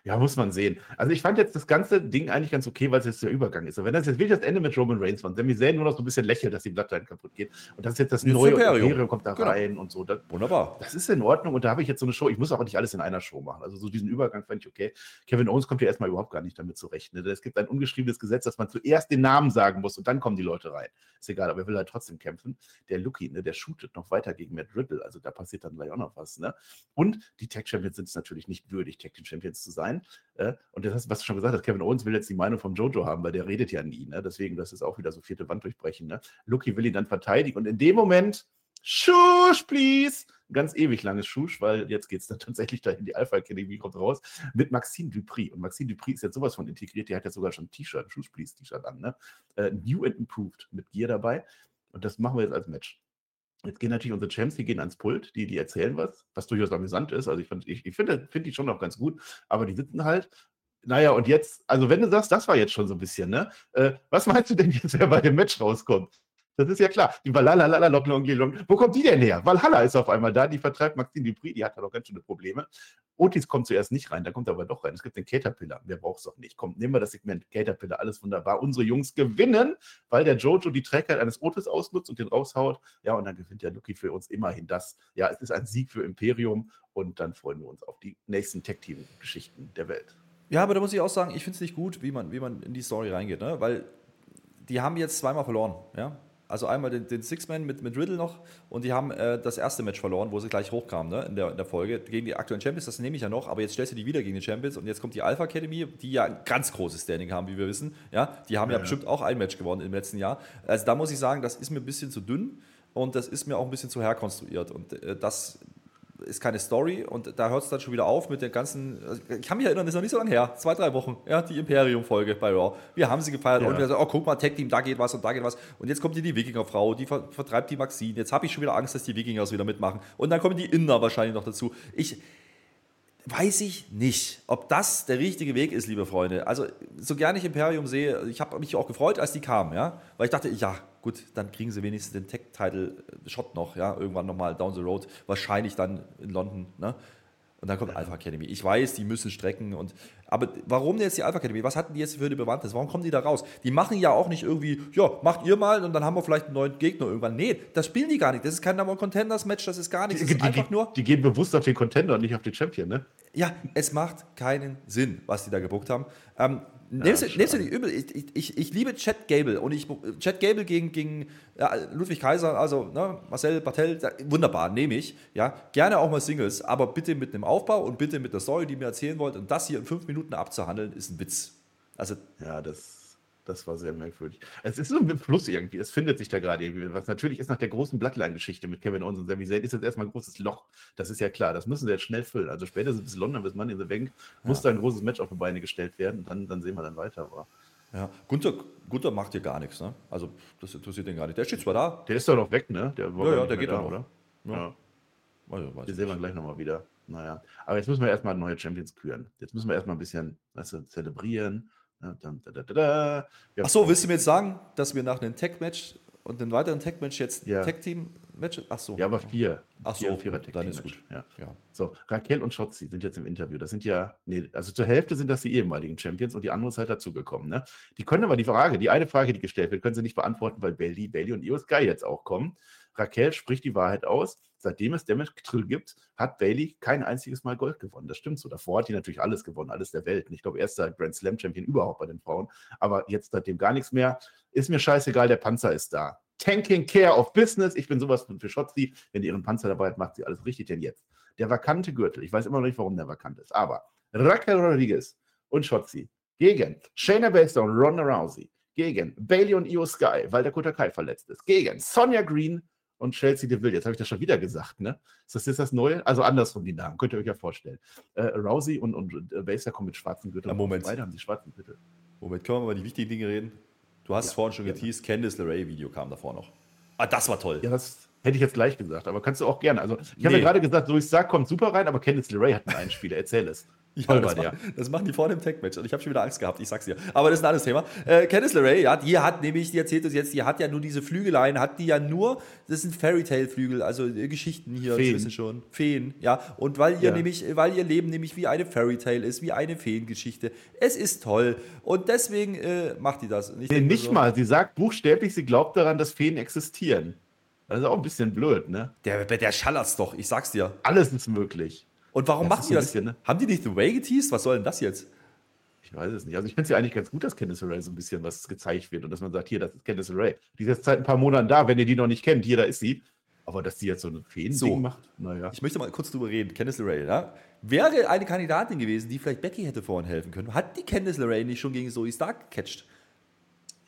Ja, muss man sehen. Also ich fand jetzt das ganze Ding eigentlich ganz okay, weil es jetzt der Übergang ist. Und wenn das jetzt wirklich das Ende mit Roman Reigns war, Sami Zayn nur noch so ein bisschen lächelt, dass die Bloodline kaputt geht und das ist jetzt das jetzt neue Imperium. Imperium kommt da genau. rein und so. Das, Wunderbar. Das ist in Ordnung und da habe ich jetzt so eine Show. Ich muss auch nicht alles in einer Show machen. Also so diesen Übergang fand ich okay. Kevin Owens kommt ja erstmal überhaupt gar nicht damit zurecht. Ne? Es gibt ein ungeschriebenes Gesetz, dass man zuerst den Namen sagen muss und dann kommen die Leute rein. Ist egal, aber er will halt trotzdem kämpfen. Der Lucky, ne, der shootet noch weiter gegen Matt Riddle. Also da passiert dann gleich auch noch was. Ne? Und die Tag Champions sind es natürlich nicht würdig, Tag Team Champions zu sein. Äh, und das, was du schon gesagt hast, Kevin Owens will jetzt die Meinung von Jojo haben, weil der redet ja nie. Ne? Deswegen, das ist auch wieder so vierte Wand durchbrechen. Ne? Lucky will ihn dann verteidigen. Und in dem Moment, Schusch, please! Ganz ewig langes Schusch, weil jetzt geht es dann [LAUGHS] tatsächlich da in die Alpha Academy, kommt raus, mit Maxine Dupri. Und Maxine Dupri ist jetzt sowas von integriert, die hat ja sogar schon ein T-Shirt, Schusch, please T-Shirt an. Ne? Uh, new and improved mit Gear dabei. Und das machen wir jetzt als Match. Jetzt gehen natürlich unsere Champs, die gehen ans Pult, die, die erzählen was, was durchaus amüsant ist. Also ich, ich, ich finde find die schon noch ganz gut, aber die sitzen halt. Naja, und jetzt, also wenn du sagst, das war jetzt schon so ein bisschen, ne? Äh, was meinst du denn jetzt, [LAUGHS] wer bei dem Match rauskommt? Das ist ja klar. Die Valhalla, Wo kommt die denn her? Valhalla ist auf einmal da, die vertreibt Maxine Dupri, die hat da doch ganz schöne Probleme. Otis kommt zuerst nicht rein, da kommt er aber doch rein. Es gibt den Caterpillar, wer braucht es doch nicht. Komm, nehmen wir das Segment Caterpillar, alles wunderbar. Unsere Jungs gewinnen, weil der Jojo die Trägheit eines Otis ausnutzt und den raushaut. Ja, und dann gewinnt der Lucky für uns immerhin das. Ja, es ist ein Sieg für Imperium und dann freuen wir uns auf die nächsten Tech-Team-Geschichten der Welt. Ja, aber da muss ich auch sagen, ich finde es nicht gut, wie man, wie man in die Story reingeht, ne? weil die haben jetzt zweimal verloren. Ja? Also einmal den, den Six-Man mit, mit Riddle noch und die haben äh, das erste Match verloren, wo sie gleich hochkamen ne, in, der, in der Folge. Gegen die aktuellen Champions, das nehme ich ja noch, aber jetzt stellst du die wieder gegen die Champions und jetzt kommt die Alpha Academy, die ja ein ganz großes Standing haben, wie wir wissen. Ja, die haben ja, ja bestimmt auch ein Match gewonnen im letzten Jahr. Also da muss ich sagen, das ist mir ein bisschen zu dünn und das ist mir auch ein bisschen zu herkonstruiert. Und äh, das ist keine Story und da hört es dann schon wieder auf mit den ganzen. Also ich kann mich erinnern, das ist noch nicht so lange her, zwei, drei Wochen, ja, die Imperium-Folge bei Raw. Wir haben sie gefeiert ja. und wir sagen, oh, guck mal, Tag Team, da geht was und da geht was. Und jetzt kommt hier die Wikinger-Frau, die vertreibt die Maxine. Jetzt habe ich schon wieder Angst, dass die Wikingers wieder mitmachen. Und dann kommen die Inder wahrscheinlich noch dazu. Ich, weiß ich nicht, ob das der richtige Weg ist, liebe Freunde. Also, so gerne ich Imperium sehe, ich habe mich auch gefreut, als die kamen, ja, weil ich dachte, ja, gut, dann kriegen sie wenigstens den Tech-Title-Shot noch, ja, irgendwann nochmal down the road, wahrscheinlich dann in London, ne? Und dann kommt Alpha Academy. Ich weiß, die müssen strecken. Und, aber warum jetzt die Alpha Academy? Was hatten die jetzt für eine Bewandtnis? Warum kommen die da raus? Die machen ja auch nicht irgendwie, ja, macht ihr mal und dann haben wir vielleicht einen neuen Gegner irgendwann. Nee, das spielen die gar nicht. Das ist kein Number Contenders Match, das ist gar nichts. Ist die, einfach die, nur. Die gehen bewusst auf den Contender und nicht auf den Champion, ne? Ja, es macht keinen Sinn, was die da gebuckt haben. Ähm, Nimmst, ja, du, nimmst du nicht übel? Ich, ich, ich liebe Chad Gable und ich Chad Gable gegen, gegen ja, Ludwig Kaiser, also ne, Marcel Bartel, wunderbar, nehme ich. Ja, gerne auch mal Singles, aber bitte mit einem Aufbau und bitte mit der Story, die ihr mir erzählen wollt. Und das hier in fünf Minuten abzuhandeln, ist ein Witz. Also, Ja, das, das war sehr merkwürdig. Es ist so ein Fluss irgendwie. Es findet sich da gerade irgendwie. Was natürlich ist nach der großen Bloodline-Geschichte mit Kevin Owens und Sami Zayn, ist jetzt erstmal ein großes Loch. Das ist ja klar. Das müssen sie jetzt schnell füllen. Also spätestens bis London, bis Money in the Bank, muss da ein großes Match auf die Beine gestellt werden. Dann, dann sehen wir dann weiter. Aber ja. Gunther, Gunther macht hier gar nichts, ne? Also, das interessiert den gar nicht. Der steht zwar da. der ist doch noch weg, ne? Der Ja, ja, der geht da, noch. oder? Ja. Ja. Also, ich sehen wir gleich nochmal wieder. Naja. Aber jetzt müssen wir erstmal neue Champions küren. Jetzt müssen wir erstmal ein bisschen weißt du, zelebrieren. Ja, dann, da, da, da, da. Wir Ach so, willst du mir jetzt sagen, dass wir nach einem Tech-Match und einem weiteren Tech-Match jetzt Ja. Tech-Team-Match? Ach so. Ja, aber vier. Ach Vier- so, vierer dann ist gut. Ja. Ja. So, Raquel und Schotzi sind jetzt im Interview. Das sind ja, nee, also zur Hälfte sind das die ehemaligen Champions und die andere ist halt dazugekommen. Ne? Die können aber die Frage, die eine Frage, die gestellt wird, können sie nicht beantworten, weil Bailey, Bailey und Io Sky jetzt auch kommen. Raquel spricht die Wahrheit aus. Seitdem es Damage Control gibt, hat Bailey kein einziges Mal Gold gewonnen. Das stimmt so. Davor hat die natürlich alles gewonnen, alles der Welt. Und ich glaube, erster Grand Slam Champion überhaupt bei den Frauen. Aber jetzt seitdem gar nichts mehr. Ist mir scheißegal, der Panzer ist da. Tanking Care of Business. Ich bin sowas für Schotzi. Wenn die ihren Panzer dabei hat, macht sie alles richtig. Denn jetzt der vakante Gürtel. Ich weiß immer noch nicht, warum der vakant ist. Aber Raquel Rodriguez und Schotzi gegen Shayna Baszler und Ronda Rousey. Gegen Bailey und Io Sky, weil der Kota Kai verletzt ist. Gegen Sonja Green und Chelsea DeVille. Jetzt habe ich das schon wieder gesagt, ne? Ist das jetzt das Neue? Also andersrum die Namen, könnt ihr euch ja vorstellen. Äh, Rousey und, und äh, Baszler kommen mit schwarzen Gürteln. Ja, Moment. Beide haben die schwarzen Gürtel. Moment, können wir mal über die wichtigen Dinge reden? Du hast es Ja, vorhin schon gerne. geteased, Candice LeRae-Video kam davor noch. Ah, das war toll. Ja, das hätte ich jetzt gleich gesagt, aber kannst du auch gerne. Also, ich habe Nee. ja gerade gesagt, so ich sag, kommt super rein, aber Candice LeRae hat einen Einspieler. Erzähl es. Toll das, war der. machen, das machen die vor dem Tech-Match. Und ich habe schon wieder Angst gehabt, ich sag's dir. Aber das ist ein anderes Thema. Äh, Candice LeRae, ja, die hat nämlich, die erzählt uns jetzt, die hat ja nur diese Flügeleien, hat die ja nur, das sind Fairy-Tale-Flügel, also äh, Geschichten hier, Feen. das wissen schon. Feen, ja. Und weil ihr Ja. nämlich, weil ihr Leben nämlich wie eine Fairy-Tale ist, wie eine Feengeschichte. Es ist toll. Und deswegen äh, macht die das. Nee, nicht so, mal. Sie sagt buchstäblich, sie glaubt daran, dass Feen existieren. Das ist auch ein bisschen blöd, ne? Der, der schallert's doch, ich sag's dir. Alles ist möglich. Und warum Das macht ist die das? bisschen, ne? Haben die nicht The Way geteased? Was soll denn das jetzt? Ich weiß es nicht. Also ich finde es ja eigentlich ganz gut, dass Candice LeRae so ein bisschen was gezeigt wird und dass man sagt, hier, das ist Candice LeRae. Die ist jetzt seit ein paar Monaten da, wenn ihr die noch nicht kennt, hier, da ist sie. Aber dass die jetzt so ein Feen-Ding So. macht, naja. Ich möchte mal kurz drüber reden. Candice LeRae, ja? Wäre eine Kandidatin gewesen, die vielleicht Becky hätte vorhin helfen können. Hat die Candice LeRae nicht schon gegen Zoe Stark gecatcht?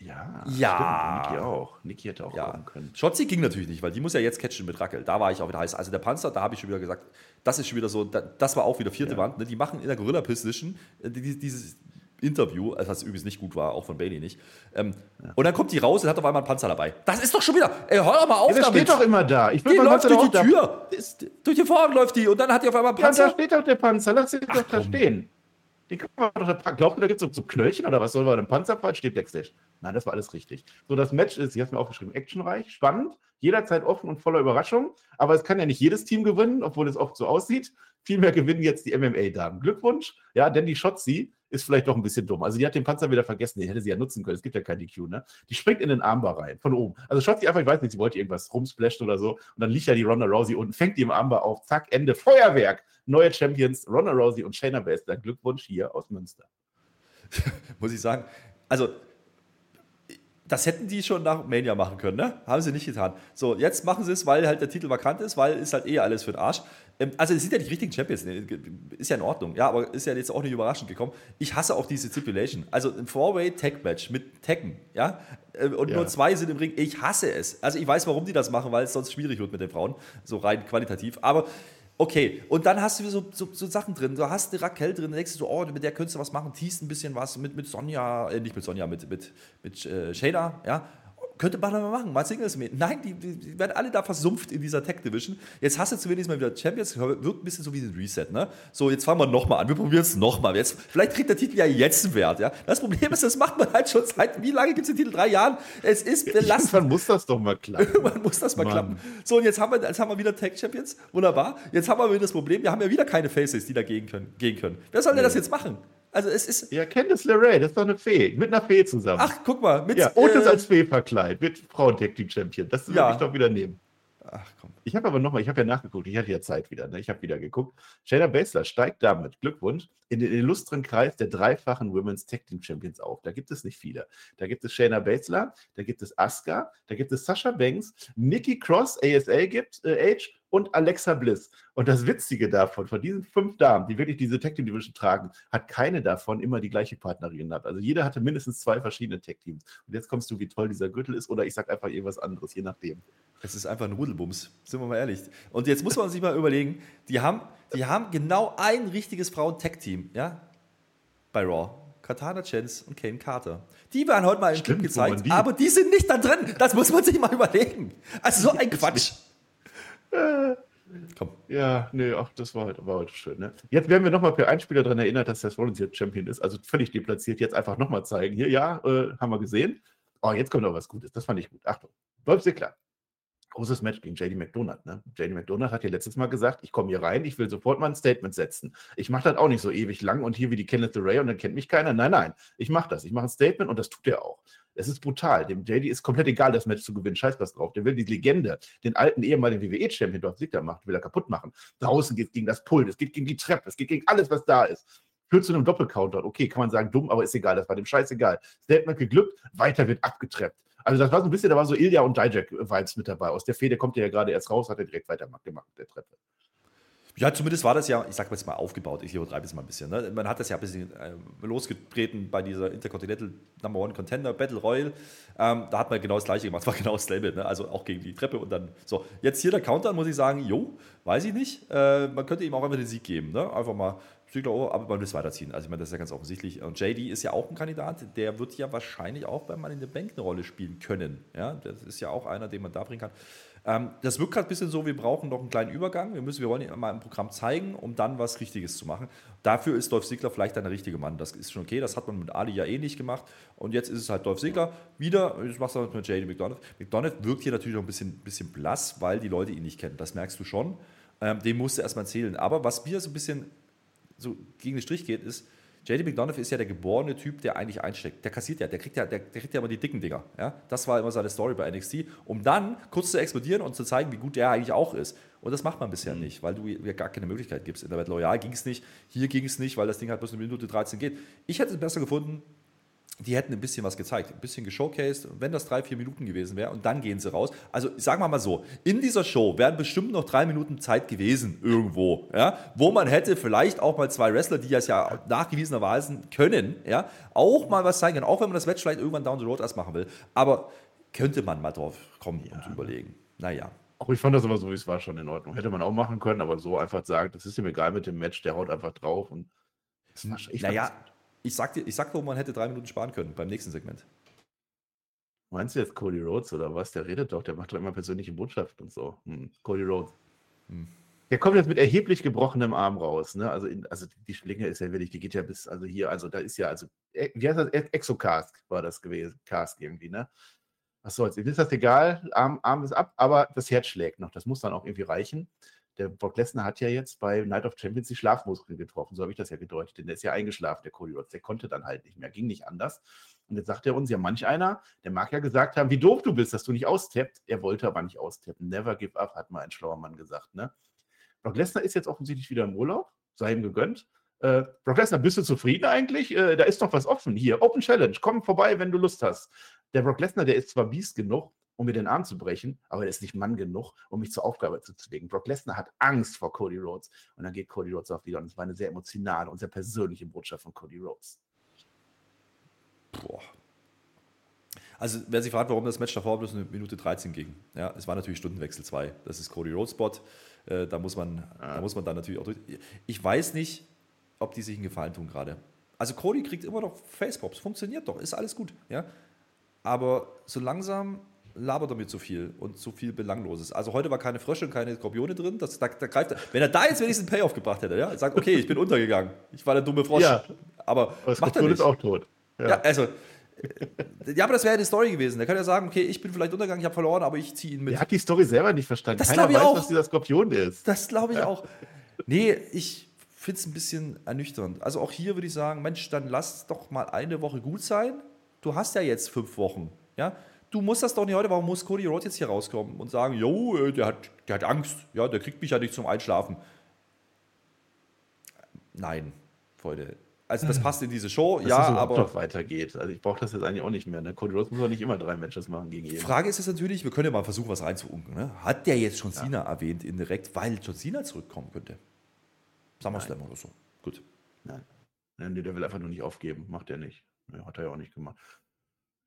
Ja, Ja. Stimmt. Niki auch. Niki hätte auch Ja. kommen können. Shotzi ging natürlich nicht, weil die muss ja jetzt catchen mit Rackel. Da war ich auch wieder heiß. Also der Panzer, da habe ich schon wieder gesagt, das ist schon wieder so, da, das war auch wieder vierte Ja. Wand. Ne? Die machen in der Gorilla-Position äh, die- dieses Interview, also was übrigens nicht gut war, auch von Bailey nicht. Ähm, Und dann kommt die raus und hat auf einmal einen Panzer dabei. Das ist doch schon wieder, ey, hör doch mal auf Ja, der damit. steht doch immer da. Ich die läuft Panzer durch die Tür. Ist, Durch den Vorhang läuft die und dann hat die auf einmal einen ja, da Panzer. steht doch der Panzer. Lass ihn doch da stehen. Den kann man doch da packen. Glaubt ihr, da gibt es so, so Knöllchen oder was soll man? Ein Panzerpfad steht Backstage. Nein, das war alles richtig. So, das Match ist, ich habe mir aufgeschrieben, actionreich, spannend, jederzeit offen und voller Überraschung. Aber es kann ja nicht jedes Team gewinnen, obwohl es oft so aussieht. Vielmehr gewinnen jetzt die MMA-Damen. Glückwunsch. Ja, denn die Shotzi ist vielleicht doch ein bisschen dumm. Also die hat den Panzer wieder vergessen. Den hätte sie ja nutzen können. Es gibt ja kein DQ, ne? Die springt in den Armbar rein, von oben. Also Shotzi einfach, ich weiß nicht, sie wollte irgendwas rumsplashen oder so. Und dann liegt ja die Ronda Rousey unten, fängt die im Armbar auf. Zack, Ende. Feuerwerk. Neue Champions, Ronda Rousey und Shayna Baszler. Glückwunsch hier aus Münster. [LAUGHS] muss ich sagen. Also, das hätten die schon nach Mania machen können, ne? Haben sie nicht getan. So, jetzt machen sie es, weil halt der Titel vakant ist, weil ist halt eh alles für den Arsch. Ähm, Also, es sind ja die richtigen Champions, ne? ist ja in Ordnung, ja, aber ist ja jetzt auch nicht überraschend gekommen. Ich hasse auch diese Stipulation. Also, ein Four-Way-Tag-Match mit Tacken, ja, äh, und Ja. nur zwei sind im Ring. Ich hasse es. Also, ich weiß, warum die das machen, weil es sonst schwierig wird mit den Frauen, so rein qualitativ, aber. Okay, und dann hast du so, so, so Sachen drin. Du hast eine Raquel drin, dann denkst du so, oh, mit der könntest du was machen, teast ein bisschen was mit, mit Sonja, äh, nicht mit Sonja, mit, mit, mit äh, Shayna, ja. Könnte man aber machen, mal Singles mit. Nein, die, die werden alle da versumpft in dieser Tech Division. Jetzt hast du zumindest mal wieder Champions, wirkt ein bisschen so wie ein Reset, ne? So, jetzt fangen wir nochmal an, wir probieren es nochmal. Jetzt, vielleicht kriegt der Titel ja jetzt einen Wert, ja. Das Problem ist, das macht man halt schon seit, wie lange gibt es den Titel? Drei Jahren? Es ist [LAUGHS] belastend. Irgendwann muss das doch mal klappen. Irgendwann muss das mal Mann. klappen. So, und jetzt haben, wir, jetzt haben wir wieder Tag Champions. Wunderbar. Jetzt haben wir wieder das Problem, wir haben ja wieder keine Faces, die dagegen können, gehen können. Wer soll denn das jetzt machen? Also, es ist. Ja, Candice LeRae, das ist doch eine Fee. Mit einer Fee zusammen. Ach, guck mal. Mit, ja, ist äh, als Fee verkleidet. Wird Frauen-Tag-Team-Champion. Das würde Ja. ich doch wieder nehmen. Ach, komm. Ich habe aber nochmal, ich habe ja nachgeguckt, ich hatte ja Zeit wieder, ne? ich habe wieder geguckt. Shayna Baszler steigt damit, Glückwunsch, in den illustren Kreis der dreifachen Women's Tag Team Champions auf. Da gibt es nicht viele. Da gibt es Shayna Baszler, da gibt es Asuka, da gibt es Sasha Banks, Nikki Cross, ASA gibt, äh, Age und Alexa Bliss. Und das Witzige davon, von diesen fünf Damen, die wirklich diese Tag Team Division tragen, hat keine davon immer die gleiche Partnerin gehabt. Also jeder hatte mindestens zwei verschiedene Tag Teams. Und jetzt kommst du, wie toll dieser Gürtel ist, oder ich sag einfach irgendwas anderes, je nachdem. Es ist einfach ein Rudelbums, sind wir mal ehrlich. Und jetzt muss man sich mal überlegen, die haben, die haben genau ein richtiges Frauen-Tag-Team, ja, bei Raw. Katana Chance und Kane Carter. Die werden heute mal im Clip gezeigt, die? aber die sind nicht da drin. Das muss man sich mal überlegen. Also so ein [LAUGHS] Quatsch. Komm. Ja, nee, ach, das war heute, war heute schön. Ne? Jetzt werden wir nochmal per Einspieler daran erinnert, dass Seth Rollins jetzt Champion ist. Also völlig deplatziert. Jetzt einfach nochmal zeigen. Hier, ja, äh, haben wir gesehen. Oh, jetzt kommt noch was Gutes. Das fand ich gut. Achtung. Dolph Ziggler großes Match gegen JD McDonald. Ne? JD McDonald hat ja letztes Mal gesagt, ich komme hier rein, ich will sofort mal ein Statement setzen. Ich mache das auch nicht so ewig lang und hier wie die Kenneth Ray und dann kennt mich keiner. Nein, nein, ich mache das. Ich mache ein Statement und das tut er auch. Es ist brutal. Dem JD ist komplett egal, das Match zu gewinnen. Scheiß was drauf. Der will die Legende, den alten ehemaligen WWE-Champion Dolph Ziggler macht, will er kaputt machen. Draußen geht es gegen das Pult, es geht gegen die Treppe, es geht gegen alles, was da ist. Führt zu einem Doppelcounter. Okay, kann man sagen, dumm, aber ist egal. Das war dem Scheiß egal. Statement geglückt, weiter wird abgetreppt. Also das war so ein bisschen, da war so Ilja und Dijak-Vibes mit dabei. Aus der Feder kommt er ja gerade erst raus, hat er direkt weitergemacht mit der Treppe. Ja, zumindest war das ja, ich sag mal jetzt mal aufgebaut, ich übertreibe es mal ein bisschen. Ne? Man hat das ja ein bisschen äh, losgetreten bei dieser Intercontinental Number One Contender Battle Royal. Ähm, da hat man genau das gleiche gemacht, [LAUGHS] war genau dasselbe, ne? also auch gegen die Treppe und dann so. Jetzt hier der Counter, muss ich sagen, jo, weiß ich nicht. Äh, man könnte ihm auch einfach den Sieg geben, ne? einfach mal Ziegler, oh, aber man will es weiterziehen. Also ich meine, das ist ja ganz offensichtlich. Und JD ist ja auch ein Kandidat, der wird ja wahrscheinlich auch beim Mann in der Bank eine Rolle spielen können. Ja, das ist ja auch einer, den man da bringen kann. Ähm, das wirkt gerade ein bisschen so, wir brauchen noch einen kleinen Übergang. Wir, müssen, wir wollen ihn mal im Programm zeigen, um dann was Richtiges zu machen. Dafür ist Dolph Ziggler vielleicht ein richtiger Mann. Das ist schon okay, das hat man mit Ali ja eh nicht gemacht. Und jetzt ist es halt Dolph Ziggler wieder, ich mache es mit JD McDonald. McDonald wirkt hier natürlich noch ein bisschen, bisschen blass, weil die Leute ihn nicht kennen. Das merkst du schon. Ähm, dem musst du erstmal zählen. Aber was mir so ein bisschen so gegen den Strich geht, ist, JD McDonough ist ja der geborene Typ, der eigentlich einsteckt. Der kassiert ja, der kriegt ja, der, der kriegt ja immer die dicken Dinger. Ja? Das war immer seine Story bei NXT, um dann kurz zu explodieren und zu zeigen, wie gut der eigentlich auch ist. Und das macht man bisher mhm. nicht, weil du ja gar keine Möglichkeit gibst. In der Battle Royale ging es nicht, hier ging es nicht, weil das Ding halt bloß eine Minute 13 geht. Ich hätte es besser gefunden, die hätten ein bisschen was gezeigt, ein bisschen geshowcased, wenn das drei, vier Minuten gewesen wäre und dann gehen sie raus. Also sagen wir mal so, in dieser Show wären bestimmt noch drei Minuten Zeit gewesen irgendwo, ja, wo man hätte vielleicht auch mal zwei Wrestler, die das ja nachgewiesenerweise können, ja, auch mal was zeigen können, auch wenn man das Match vielleicht irgendwann down the road erst machen will, aber könnte man mal drauf kommen ja. und überlegen. Naja. Auch ich fand das aber so, wie es war, schon in Ordnung. Hätte man auch machen können, aber so einfach sagen, das ist ihm egal mit dem Match, der haut einfach drauf und das war, ich naja, ich sag dir, ich sag dir, man hätte drei Minuten sparen können beim nächsten Segment. Meinst du jetzt Cody Rhodes oder was? Der redet doch, der macht doch immer persönliche Botschaften und so. Hm. Cody Rhodes. Hm. Der kommt jetzt mit erheblich gebrochenem Arm raus. Ne? Also, in, also die Schlinge ist ja wirklich, die geht ja bis, also hier, also da ist ja, also, äh, wie heißt das? Exocask war das gewesen, Cask irgendwie, ne? Was soll's, ist das egal, Arm, Arm ist ab, aber das Herz schlägt noch, das muss dann auch irgendwie reichen der Brock Lesnar hat ja jetzt bei Night of Champions die Schlafmuskeln getroffen, so habe ich das ja gedeutet, denn der ist ja eingeschlafen, der Cody Rhodes, der konnte dann halt nicht mehr, ging nicht anders. Und jetzt sagt er uns ja manch einer, der mag ja gesagt haben, wie doof du bist, dass du nicht austappt. Er wollte aber nicht austappen. Never give up, hat mal ein schlauer Mann gesagt. Ne? Brock Lesnar ist jetzt offensichtlich wieder im Urlaub, sei ihm gegönnt. Äh, Brock Lesnar, bist du zufrieden eigentlich? Äh, da ist noch was offen. Hier, Open Challenge, komm vorbei, wenn du Lust hast. Der Brock Lesnar, der ist zwar biest genug, um mir den Arm zu brechen, aber er ist nicht Mann genug, um mich zur Aufgabe zu legen. Brock Lesnar hat Angst vor Cody Rhodes und dann geht Cody Rhodes auch wieder und es war eine sehr emotionale und sehr persönliche Botschaft von Cody Rhodes. Boah. Also, wer sich fragt, warum das Match davor bloß eine Minute 13 ging, ja, es war natürlich Stundenwechsel 2. Das ist Cody Rhodes Spot. Äh, da, muss man, ja. da muss man dann natürlich auch durch. Ich weiß nicht, ob die sich einen Gefallen tun gerade. Also, Cody kriegt immer noch Facepops. Funktioniert doch, ist alles gut. Ja? Aber so langsam labert er mir zu viel und zu viel Belangloses. Also heute war keine Frösche und keine Skorpione drin. Das, da, da greift er. Wenn er da jetzt wenigstens einen Payoff gebracht hätte, ja, sagt, okay, ich bin untergegangen. Ich war der dumme Frosch. Ja, aber, aber macht er nicht. ist auch tot. Ja, ja also. Ja, aber das wäre ja die Story gewesen. Der kann ja sagen, okay, ich bin vielleicht untergegangen, ich habe verloren, aber ich ziehe ihn mit. Er hat die Story selber nicht verstanden. Das Keiner weiß, auch. was dieser Skorpion ist. Das glaube ich auch. Nee, ich finde es ein bisschen ernüchternd. Also auch hier würde ich sagen, Mensch, dann lass doch mal eine Woche gut sein. Du hast ja jetzt fünf Wochen. Ja, du musst das doch nicht heute, warum muss Cody Rhodes jetzt hier rauskommen und sagen, jo, äh, der hat, der hat Angst, ja, der kriegt mich ja nicht zum Einschlafen. Nein, Freunde, also das passt in diese Show, Dass ja, das überhaupt aber noch weitergeht. Also ich brauche das jetzt eigentlich auch nicht mehr. Ne? Cody Rhodes muss doch nicht immer drei Matches machen gegen jeden. Frage ist jetzt natürlich, wir können ja mal versuchen, was reinzuunken. Ne? Hat der jetzt John Cena erwähnt indirekt, weil John Cena zurückkommen könnte? SummerSlam oder so. Gut. Nein. Nein, der will einfach nur nicht aufgeben. Macht er nicht. Ja, hat er ja auch nicht gemacht.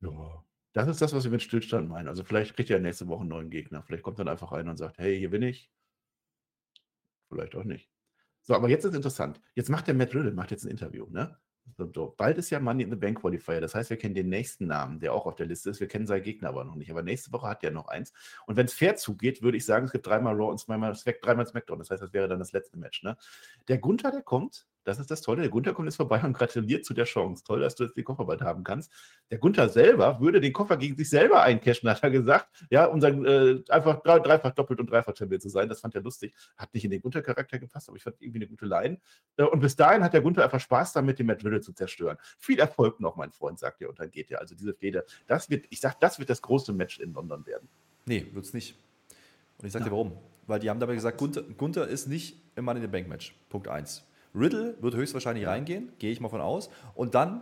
Ja. Das ist das, was wir mit Stillstand meinen. Also vielleicht kriegt er nächste Woche einen neuen Gegner. Vielleicht kommt er dann einfach rein und sagt, hey, hier bin ich. Vielleicht auch nicht. So, aber jetzt ist interessant. Jetzt macht der Matt Riddle, macht jetzt ein Interview, ne? So. Bald ist ja Money in the Bank Qualifier. Das heißt, wir kennen den nächsten Namen, der auch auf der Liste ist. Wir kennen seinen Gegner aber noch nicht. Aber nächste Woche hat der noch eins. Und wenn es fair zugeht, würde ich sagen, es gibt dreimal Raw und zweimal dreimal Smackdown. Das heißt, das wäre dann das letzte Match. Ne? Der Gunther, der kommt, das ist das Tolle. Der Gunther kommt jetzt vorbei und gratuliert zu der Chance. Toll, dass du jetzt den Koffer bald haben kannst. Der Gunther selber würde den Koffer gegen sich selber eincashen, hat er gesagt. Ja, um dann äh, einfach drei, dreifach doppelt und dreifach Champion zu sein. Das fand er lustig. Hat nicht in den Gunther-Charakter gepasst, aber ich fand irgendwie eine gute Line. Äh, und bis dahin hat der Gunther einfach Spaß damit, den Matt Riddle zu zerstören. Viel Erfolg noch, mein Freund, sagt er. Und dann geht er. Also diese Fehde, das wird, ich sag, das wird das große Match in London werden. Nee, wird es nicht. Und ich sage Ja. dir warum. Weil die haben dabei gesagt, Gunther, Gunther ist nicht im Money in the Bank Match. Punkt 1. Riddle wird höchstwahrscheinlich reingehen, gehe ich mal von aus. Und dann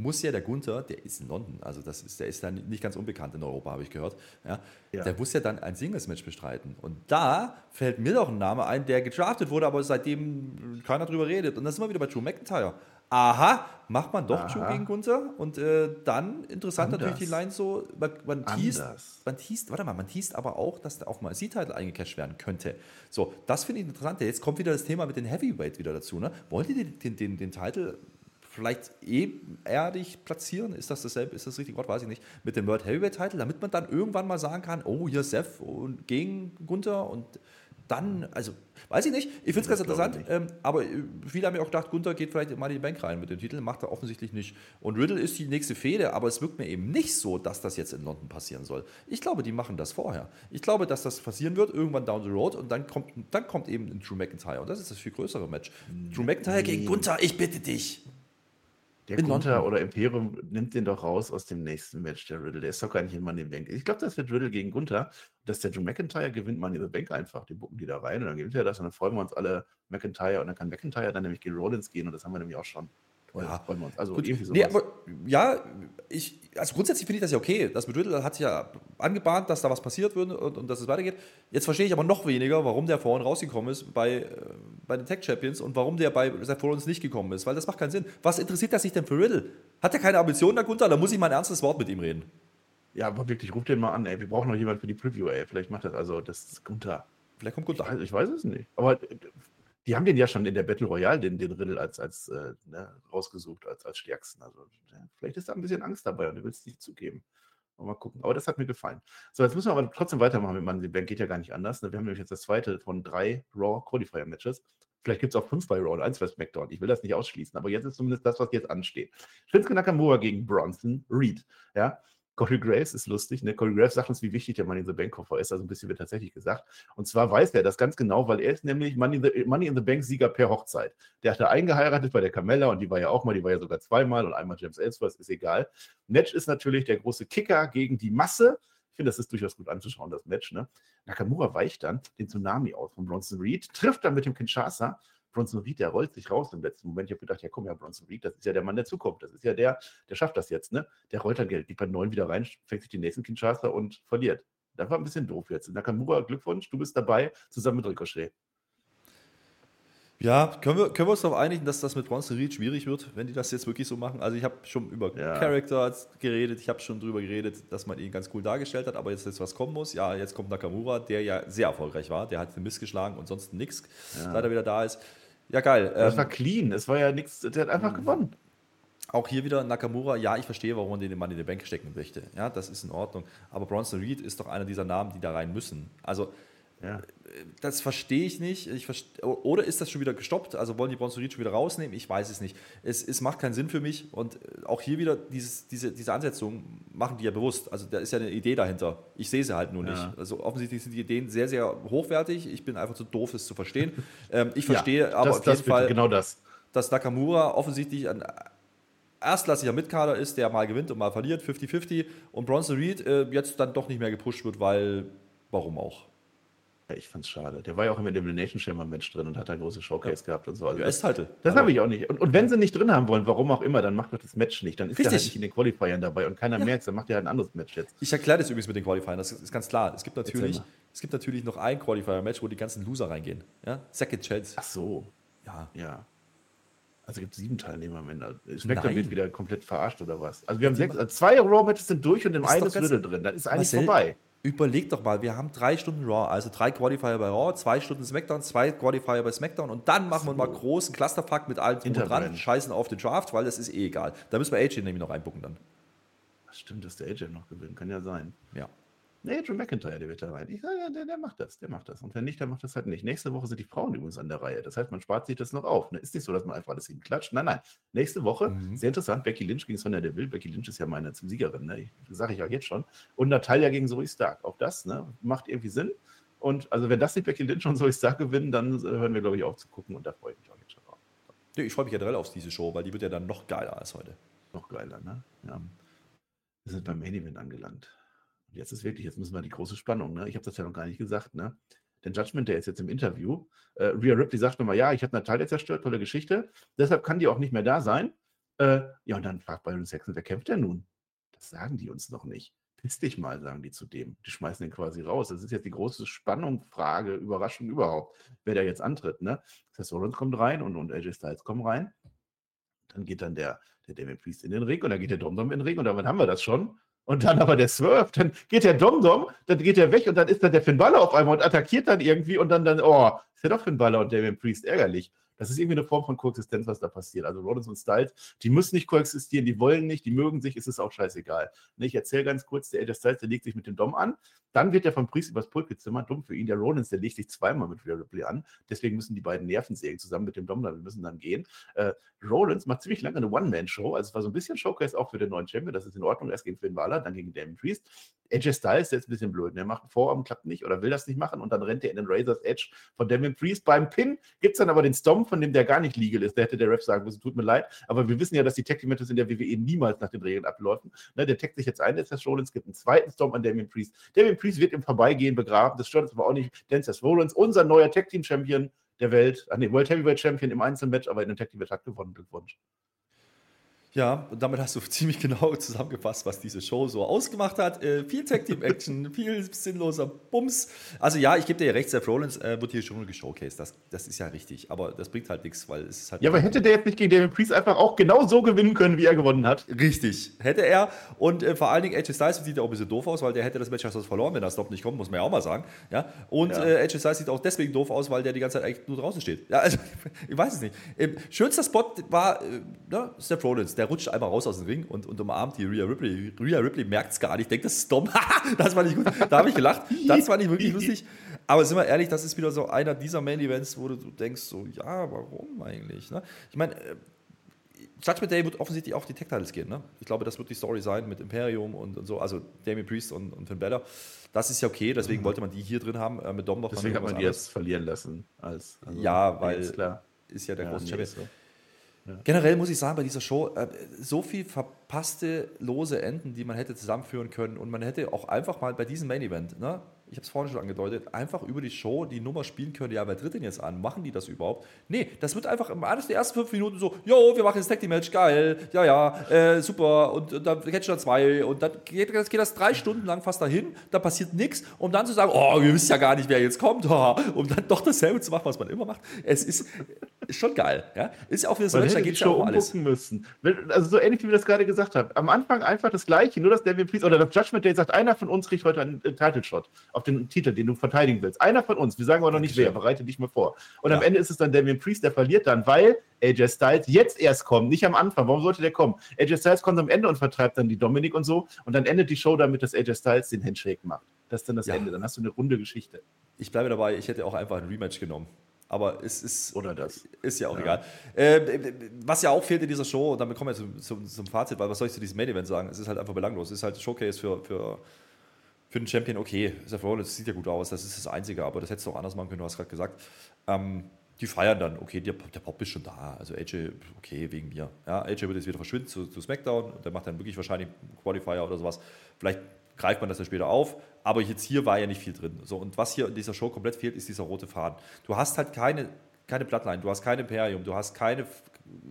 muss ja der Gunther, der ist in London, also das ist, der ist dann nicht ganz unbekannt in Europa, habe ich gehört. Ja, Ja. Der muss ja dann ein Singles-Match bestreiten. Und da fällt mir doch ein Name ein, der gedraftet wurde, aber seitdem keiner drüber redet. Und das sind wir wieder bei Drew McIntyre. Aha, macht man doch. Drew gegen Gunther. Und äh, dann, interessant Anders. natürlich die Line so, man, man teast, man teast, warte mal, man teast aber auch, dass der auf mal C-Title eingecasht werden könnte. So, das finde ich interessant. Jetzt kommt wieder das Thema mit den Heavyweight wieder dazu. Ne? Wollen die den, den, den, den Titel vielleicht ebenerdig platzieren? Ist das dasselbe, ist das richtige Wort? Weiß ich nicht. Mit dem World Heavyweight Title, damit man dann irgendwann mal sagen kann, oh, hier Seth und gegen Gunther und dann, also, weiß ich nicht. Ich finde es ganz interessant, ähm, aber äh, viele haben ja auch gedacht, Gunther geht vielleicht mal in die Bank rein mit dem Titel, macht er offensichtlich nicht. Und Riddle ist die nächste Fehde, aber es wirkt mir eben nicht so, dass das jetzt in London passieren soll. Ich glaube, die machen das vorher. Ich glaube, dass das passieren wird, irgendwann down the road und dann kommt, dann kommt eben ein Drew McIntyre. Und das ist das viel größere Match. Drew McIntyre gegen Gunther, ich bitte dich. Der In Gunther London. oder Imperium nimmt den doch raus aus dem nächsten Match, der Riddle. Der ist doch gar nicht in Money in the Bank. Ich glaube, das wird Riddle gegen Gunther. Dass der Drew McIntyre gewinnt Money in the Bank einfach. Die bucken die da rein und dann gewinnt er das und dann freuen wir uns alle McIntyre und dann kann McIntyre dann nämlich gegen Rollins gehen und das haben wir nämlich auch schon. Ja. freuen wir uns. Also Gut, irgendwie sowas. nee, aber ja, ich, also grundsätzlich finde ich das ja okay. Das mit Riddle hat sich ja angebahnt, dass da was passiert wird und, und dass es weitergeht. Jetzt verstehe ich aber noch weniger, warum der vorhin rausgekommen ist bei, äh, bei den Tech Champions und warum der bei Seth Rollins nicht gekommen ist, weil das macht keinen Sinn. Was interessiert das sich denn für Riddle? Hat er keine Ambitionen, der Gunther? Da muss ich mal ein ernstes Wort mit ihm reden. Ja, aber wirklich, ruf den mal an, ey. Wir brauchen noch jemanden für die Preview, ey. Vielleicht macht das also das ist Gunther. Vielleicht kommt Ich Gunther. weiß, ich weiß es nicht. Aber äh, die haben den ja schon in der Battle Royale, den, den Riddle, als, als äh, ne, rausgesucht, als, als stärksten. Also ja, vielleicht ist da ein bisschen Angst dabei und du willst es nicht zugeben. Mal gucken. Aber das hat mir gefallen. So, jetzt müssen wir aber trotzdem weitermachen mit Money Bank. Geht ja gar nicht anders. Ne? Wir haben nämlich jetzt das zweite von drei Raw Qualifier Matches. Vielleicht gibt es auch fünf bei Raw und eins bei SmackDown. Ich will das nicht ausschließen, aber jetzt ist zumindest das, was jetzt ansteht. Shinsuke Nakamura gegen Bronson Reed. Ja, Corey Graves ist lustig. Ne? Corey Graves sagt uns, wie wichtig der Money in the Bank Koffer ist. Also ein bisschen wird tatsächlich gesagt. Und zwar weiß er das ganz genau, weil er ist nämlich Money in the, Money in the Bank Sieger per Hochzeit. Der hatte eingeheiratet bei der Carmella und die war ja auch mal, die war ja sogar zweimal und einmal James Ellsworth, ist egal. Match ist natürlich der große Kicker gegen die Masse. Ich finde, das ist durchaus gut anzuschauen, das Match. Ne? Nakamura weicht dann den Tsunami aus von Bronson Reed, trifft dann mit dem Kinshasa. Bronson Reed, der rollt sich raus im letzten Moment. Ich habe gedacht, ja komm ja, Bronson Reed, das ist ja der Mann der Zukunft. Das ist ja der, der schafft das jetzt. Ne? Der rollt dann Geld, die bei neun wieder rein, fängt sich den nächsten Kinshasa und verliert. Das war ein bisschen doof jetzt. Nakamura, Glückwunsch, du bist dabei, zusammen mit Ricochet. Ja, können wir, können wir uns darauf einigen, dass das mit Bronson Reed schwierig wird, wenn die das jetzt wirklich so machen? Also ich habe schon über Ja. Character geredet, ich habe schon darüber geredet, dass man ihn ganz cool dargestellt hat, aber jetzt jetzt was kommen muss. Ja, jetzt kommt Nakamura, der ja sehr erfolgreich war, der hat den Mist geschlagen und sonst nichts, seit er wieder da ist. Ja, geil. Das Ähm, war clean, es war ja nichts, der hat einfach gewonnen. auch hier wieder Nakamura, ja, ich verstehe, warum man den Mann in die Bank stecken möchte. Ja, das ist in Ordnung. Aber Bronson Reed ist doch einer dieser Namen, die da rein müssen. Also Ja. das verstehe ich nicht. Ich verste oder ist das schon wieder gestoppt? Also wollen die Bronson Reed schon wieder rausnehmen? Ich weiß es nicht. Es, es macht keinen Sinn für mich. Und äh, auch hier wieder dieses, diese, diese Ansetzung machen die ja bewusst. Also da ist ja eine Idee dahinter. Ich sehe sie halt nur Ja. nicht. Also offensichtlich sind die Ideen sehr, sehr hochwertig. Ich bin einfach zu doof, es zu verstehen. [LAUGHS] ähm, ich verstehe Ja, aber das, auf das jeden bitte, Fall, genau das. dass Nakamura offensichtlich ein erstklassiger Mitkader ist, der mal gewinnt und mal verliert, 50-50. Und Bronson Reed äh, jetzt dann doch nicht mehr gepusht wird, weil, warum auch? Ja, ich fand's schade. Der war ja auch im Elimination Chamber Match drin und hat ein großes Showcase gehabt und so. Also das US-Title. das habe ich auch nicht. Und, und wenn sie nicht drin haben wollen, warum auch immer, dann macht doch das Match nicht. Dann ist er halt Richtig. nicht in den Qualifiern dabei und keiner merkt dann macht er halt ein anderes Match jetzt. Ich erkläre das übrigens mit den Qualifiern, das ist ganz klar. Es gibt natürlich, es gibt natürlich noch ein Qualifier-Match, wo die ganzen Loser reingehen. Ja? Second Chance. Ach so, Ja. ja. Also gibt es sieben Teilnehmer am Ende. Spectre wird wieder komplett verarscht oder was? Also wir haben sechs, also zwei Raw-Matches sind durch und im Ist einen ist Riddle drin. Dann ist eigentlich Marcel, vorbei. Überleg doch mal, wir haben drei Stunden Raw, also drei Qualifier bei Raw, zwei Stunden SmackDown, zwei Qualifier bei SmackDown und dann machen wir mal großen Clusterfuck mit allem drum und dran, Interbrand. scheißen auf den Draft, weil das ist eh egal. Da müssen wir AJ nämlich noch einbucken dann. Stimmt, dass der AJ noch gewinnt. Kann ja sein. Ja. Nee, Drew McIntyre, der wird da rein. Ich sage, der, der macht das, der macht das. Und wenn nicht, der macht das halt nicht. Nächste Woche sind die Frauen übrigens an der Reihe. Das heißt, man spart sich das noch auf. Ne? Ist nicht so, dass man einfach alles hinklatscht. Nein, nein. Nächste Woche, Mhm. sehr interessant, Becky Lynch gegen Sonja Deville. Becky Lynch ist ja meine Siegerin, ne? sage ich auch jetzt schon. Und Natalia gegen Zoe Stark. Auch das ne? macht irgendwie Sinn. Und also wenn das nicht Becky Lynch und Zoe Stark gewinnen, dann äh, hören wir, glaube ich, auf zu gucken. Und da freue ich mich auch jetzt schon drauf. Nee, Ich freue mich generell auf diese Show, weil die wird ja dann noch geiler als heute. Noch geiler, ne? Ja. Wir sind beim Main Event angelangt. Jetzt ist wirklich, jetzt müssen wir die große Spannung, ne? Ich habe das ja noch gar nicht gesagt, ne? Denn Judgment, der ist jetzt im Interview. Äh, Rhea Ripley sagt nochmal, ja, ich habe Natalia zerstört, tolle Geschichte. Deshalb kann die auch nicht mehr da sein. Äh, ja, und dann fragt Byron Saxon, wer kämpft denn nun? Das sagen die uns noch nicht. Piss dich mal, sagen die zu dem. Die schmeißen den quasi raus. Das ist jetzt die große Spannung, Frage, Überraschung überhaupt, wer da jetzt antritt. Ne? Heißt, Rollins kommt rein und, und AJ Styles kommen rein. Dann geht dann der, der Damien Priest in den Ring und dann geht der Domdom in den Ring und damit haben wir das schon. Und dann aber der Swerve, dann geht der Domdom, dann geht er weg und dann ist dann der Finn Balor auf einmal und attackiert dann irgendwie und dann, dann oh, ist ja doch Finn Balor und Damien Priest ärgerlich. Das ist irgendwie eine Form von Koexistenz, was da passiert. Also Rollins und Styles, die müssen nicht koexistieren, die wollen nicht, die mögen sich, es ist auch scheißegal. Ne, Ich erzähle ganz kurz, der AJ Styles, der legt sich mit dem Dom an, dann wird der vom Priest übers Pult gezimmert, dumm für ihn. Der Rollins, der legt sich zweimal mit Rhea Ripley an, deswegen müssen die beiden Nerven sägen, zusammen mit dem Dom, wir müssen dann gehen. Äh, Rollins macht ziemlich lange eine One-Man-Show, also es war so ein bisschen Showcase auch für den neuen Champion, das ist in Ordnung, erst gegen Finn Balor, dann gegen Damien Priest. AJ Styles, ist ein bisschen blöd, der macht einen Vorarm, klappt nicht oder will das nicht machen und dann rennt er in den Razor's Edge von Damien Priest. Beim Pin gibt es dann aber den Stomp, von dem der gar nicht legal ist, der hätte der Ref sagen müssen, tut mir leid, aber wir wissen ja, dass die Tag Team Matches in der WWE niemals nach den Regeln ablaufen. Ne, der taggt sich jetzt ein, Seth Rollins gibt einen zweiten Stomp an Damien Priest. Damien Priest wird im Vorbeigehen begraben, das stört uns aber auch nicht, denn Seth Rollins, unser neuer Tag Team Champion der Welt, ach nee, World Heavyweight Champion im Einzelmatch, aber in dem Tag Team Match hat gewonnen, Glückwunsch. Ja, und damit hast du [LAUGHS] ziemlich genau zusammengefasst, was diese Show so ausgemacht hat. Äh, viel Tag Team Action, [LAUGHS] viel sinnloser Bums. Also ja, ich gebe dir ja recht, Seth Rollins äh, wird hier schon geshowcased. Das, das ist ja richtig, aber das bringt halt nichts, weil es ist halt. Ja, aber hätte der jetzt nicht gegen Damien Priest einfach auch genau so gewinnen können, wie er gewonnen hat? Richtig, hätte er. Und äh, vor allen Dingen AJ Styles sieht ja auch ein bisschen doof aus, weil der hätte das Match sonst verloren, wenn das Stop nicht kommt, muss man ja auch mal sagen. Ja? Und Ja. Äh, AJ Styles sieht auch deswegen doof aus, weil der die ganze Zeit eigentlich nur draußen steht. Ja, also, [LAUGHS] ich weiß es nicht. Ähm, schönster Spot war äh, ne, Seth Rollins, der rutscht einmal raus aus dem Ring und, und umarmt die Rhea Ripley. Rhea Ripley merkt es gar nicht, denkt, das ist dumm. [LAUGHS] das war nicht gut. Da habe ich gelacht. Das war nicht wirklich lustig. Aber sind wir ehrlich, das ist wieder so einer dieser Main-Events, wo du denkst, so, ja, warum eigentlich? Ne? Ich meine, äh, Judgment Day wird offensichtlich auch die Tech-Titles gehen. Ne? Ich glaube, das wird die Story sein mit Imperium und, und so, also Damien Priest und, und Finn Balor. Das ist ja okay, deswegen wollte man die hier drin haben. Äh, mit Dom noch Deswegen hat man die jetzt verlieren lassen. Als, also, Ja, weil- Ist ist ja der Ja, große nee, Champion. ist Generell muss ich sagen, bei dieser Show, äh, so viel verpasste lose Enden, die man hätte zusammenführen können. Und man hätte auch einfach mal bei diesem Main Event, ne, ich habe es vorhin schon angedeutet, einfach über die Show die Nummer spielen können, ja, wer tritt denn jetzt an? Machen die das überhaupt? Nee, das wird einfach im eines der ersten fünf Minuten so, jo, wir machen jetzt Tag Team Match, geil, ja, ja, äh, super, und, und dann Catcher 2 und dann geht, das geht das drei Stunden lang fast dahin, da passiert nichts, um dann zu sagen, oh, wir wissen ja gar nicht, wer jetzt kommt, [LAUGHS] um dann doch dasselbe zu machen, was man immer macht. Es ist schon geil, ja. Ist ja auch wieder so, da geht um alles. müssen. Also so ähnlich, wie wir das gerade gesagt haben. Am Anfang einfach das Gleiche, nur dass Damien Priest oder das Judgment Day sagt, einer von uns kriegt heute einen äh, Title Shot auf den Titel, den du verteidigen willst. Einer von uns, wir sagen aber noch nicht wer, bereite dich mal vor. Und am Ja. Ende ist es dann Damien Priest, der verliert dann, weil AJ Styles jetzt erst kommt, nicht am Anfang. Warum sollte der kommen? AJ Styles kommt am Ende und vertreibt dann die Dominik und so und dann endet die Show damit, dass AJ Styles den Handshake macht. Das ist dann das Ja. Ende. Dann hast du eine runde Geschichte. Ich bleibe dabei, ich hätte auch einfach ein Rematch genommen. Aber es ist, Oder das. ist ja auch Ja. egal. Ähm, was ja auch fehlt in dieser Show, und damit kommen wir zum, zum, zum Fazit, weil was soll ich zu diesem Main Event sagen? Es ist halt einfach belanglos. Es ist halt Showcase für, für, für den Champion. Okay, Seth Rollins sieht ja gut aus, das ist das Einzige, aber das hättest du auch anders machen können, du hast gerade gesagt. Ähm, die feiern dann, okay, der, der Pop ist schon da. Also AJ, okay, wegen mir. Ja, AJ wird jetzt wieder verschwinden zu, zu SmackDown und der macht dann wirklich wahrscheinlich Qualifier oder sowas. Vielleicht greift man das ja später auf. Aber jetzt hier war ja nicht viel drin. So, und was hier in dieser Show komplett fehlt, ist dieser rote Faden. Du hast halt keine, keine Bloodline, du hast kein Imperium, du hast keine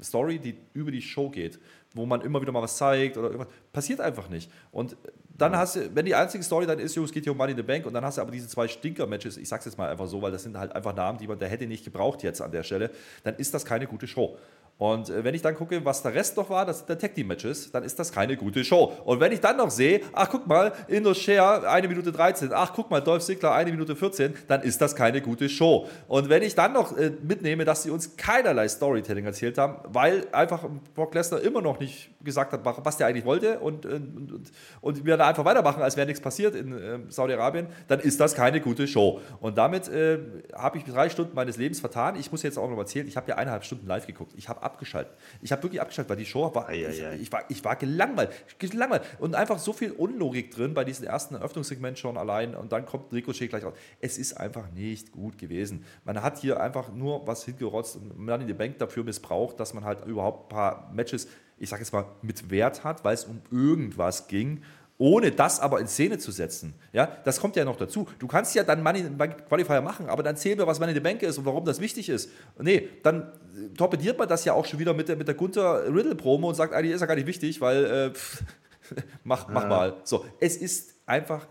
Story, die über die Show geht, wo man immer wieder mal was zeigt oder irgendwas. Passiert einfach nicht. Und dann hast du, wenn die einzige Story dann ist, es geht hier um Money in the Bank und dann hast du aber diese zwei Stinker-Matches, ich sag's jetzt mal einfach so, weil das sind halt einfach Namen, die man, der hätte nicht gebraucht jetzt an der Stelle, dann ist das keine gute Show. Und äh, wenn ich dann gucke, was der Rest noch war, das sind der Tag Team Matches, dann ist das keine gute Show. Und wenn ich dann noch sehe, ach guck mal, Indo Share, eine Minute 13, ach guck mal, Dolph Ziggler, eine Minute 14, dann ist das keine gute Show. Und wenn ich dann noch äh, mitnehme, dass sie uns keinerlei Storytelling erzählt haben, weil einfach Brock Lesnar immer noch nicht gesagt hat, was der eigentlich wollte und, und, und, und wir da einfach weitermachen, als wäre nichts passiert in äh, Saudi-Arabien, dann ist das keine gute Show. Und damit äh, habe ich drei Stunden meines Lebens vertan. Ich muss jetzt auch noch erzählen, ich habe ja eineinhalb Stunden live geguckt. Ich habe abgeschaltet. Ich habe wirklich abgeschaltet, weil die Show war, ich, ich, war, ich war gelangweilt, gelangweilt und einfach so viel Unlogik drin bei diesem ersten Eröffnungssegment schon allein und dann kommt Ricochet gleich raus. Es ist einfach nicht gut gewesen. Man hat hier einfach nur was hingerotzt und man in die Bank dafür missbraucht, dass man halt überhaupt ein paar Matches, ich sage jetzt mal, mit Wert hat, weil es um irgendwas ging ohne das aber in Szene zu setzen. Ja, das kommt ja noch dazu. Du kannst ja dann Money in the Qualifier machen, aber dann zähl mir, was Money in the Bank ist und warum das wichtig ist. Nee, dann äh, torpediert man das ja auch schon wieder mit der, mit der Gunther Riddle Promo und sagt, eigentlich ist ja gar nicht wichtig, weil äh, pff, [LAUGHS] mach, mach Ja. mal. So, es ist einfach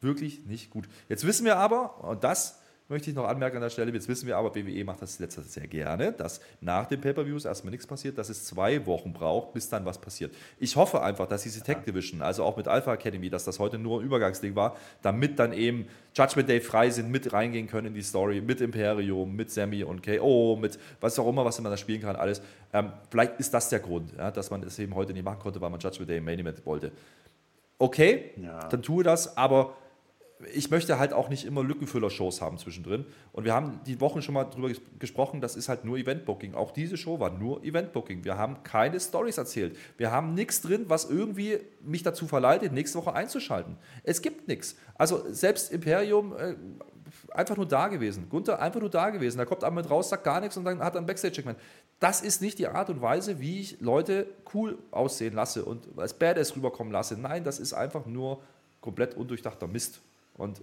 wirklich nicht gut. Jetzt wissen wir aber, und das möchte ich noch anmerken an der Stelle, jetzt wissen wir aber, WWE macht das letzter sehr gerne, dass nach den Pay-Per-Views erstmal nichts passiert, dass es zwei Wochen braucht, bis dann was passiert. Ich hoffe einfach, dass diese Tech Division, also auch mit Alpha Academy, dass das heute nur ein Übergangsding war, damit dann eben Judgment Day frei sind, mit reingehen können in die Story, mit Imperium, mit Sammy und KO, mit was auch immer, was man da spielen kann, alles. Ähm, vielleicht ist das der Grund, ja, dass man es eben heute nicht machen konnte, weil man Judgment Day im Main Event wollte. Okay, Ja. dann tue das, aber ich möchte halt auch nicht immer Lückenfüller-Shows haben zwischendrin. Und wir haben die Wochen schon mal drüber ges gesprochen, das ist halt nur Event-Booking. Auch diese Show war nur Event-Booking. Wir haben keine Stories erzählt. Wir haben nichts drin, was irgendwie mich dazu verleitet, nächste Woche einzuschalten. Es gibt nichts. Also selbst Imperium äh, einfach nur da gewesen. Gunther einfach nur da gewesen. Da kommt einmal raus, sagt gar nichts und dann hat er ein Backstage-Segment. Das ist nicht die Art und Weise, wie ich Leute cool aussehen lasse und als Badass rüberkommen lasse. Nein, das ist einfach nur komplett undurchdachter Mist. Und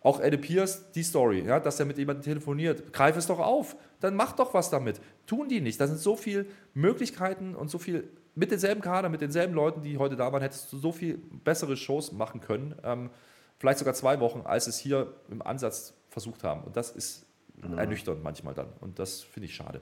auch Eddie Pierce, die Story, ja, dass er mit jemandem telefoniert, greif es doch auf, dann mach doch was damit. Tun die nicht. Da sind so viele Möglichkeiten und so viel mit denselben Kader, mit denselben Leuten, die heute da waren, hättest du so viel bessere Shows machen können. Ähm, vielleicht sogar zwei Wochen, als es hier im Ansatz versucht haben. Und das ist ernüchternd manchmal dann. Und das finde ich schade.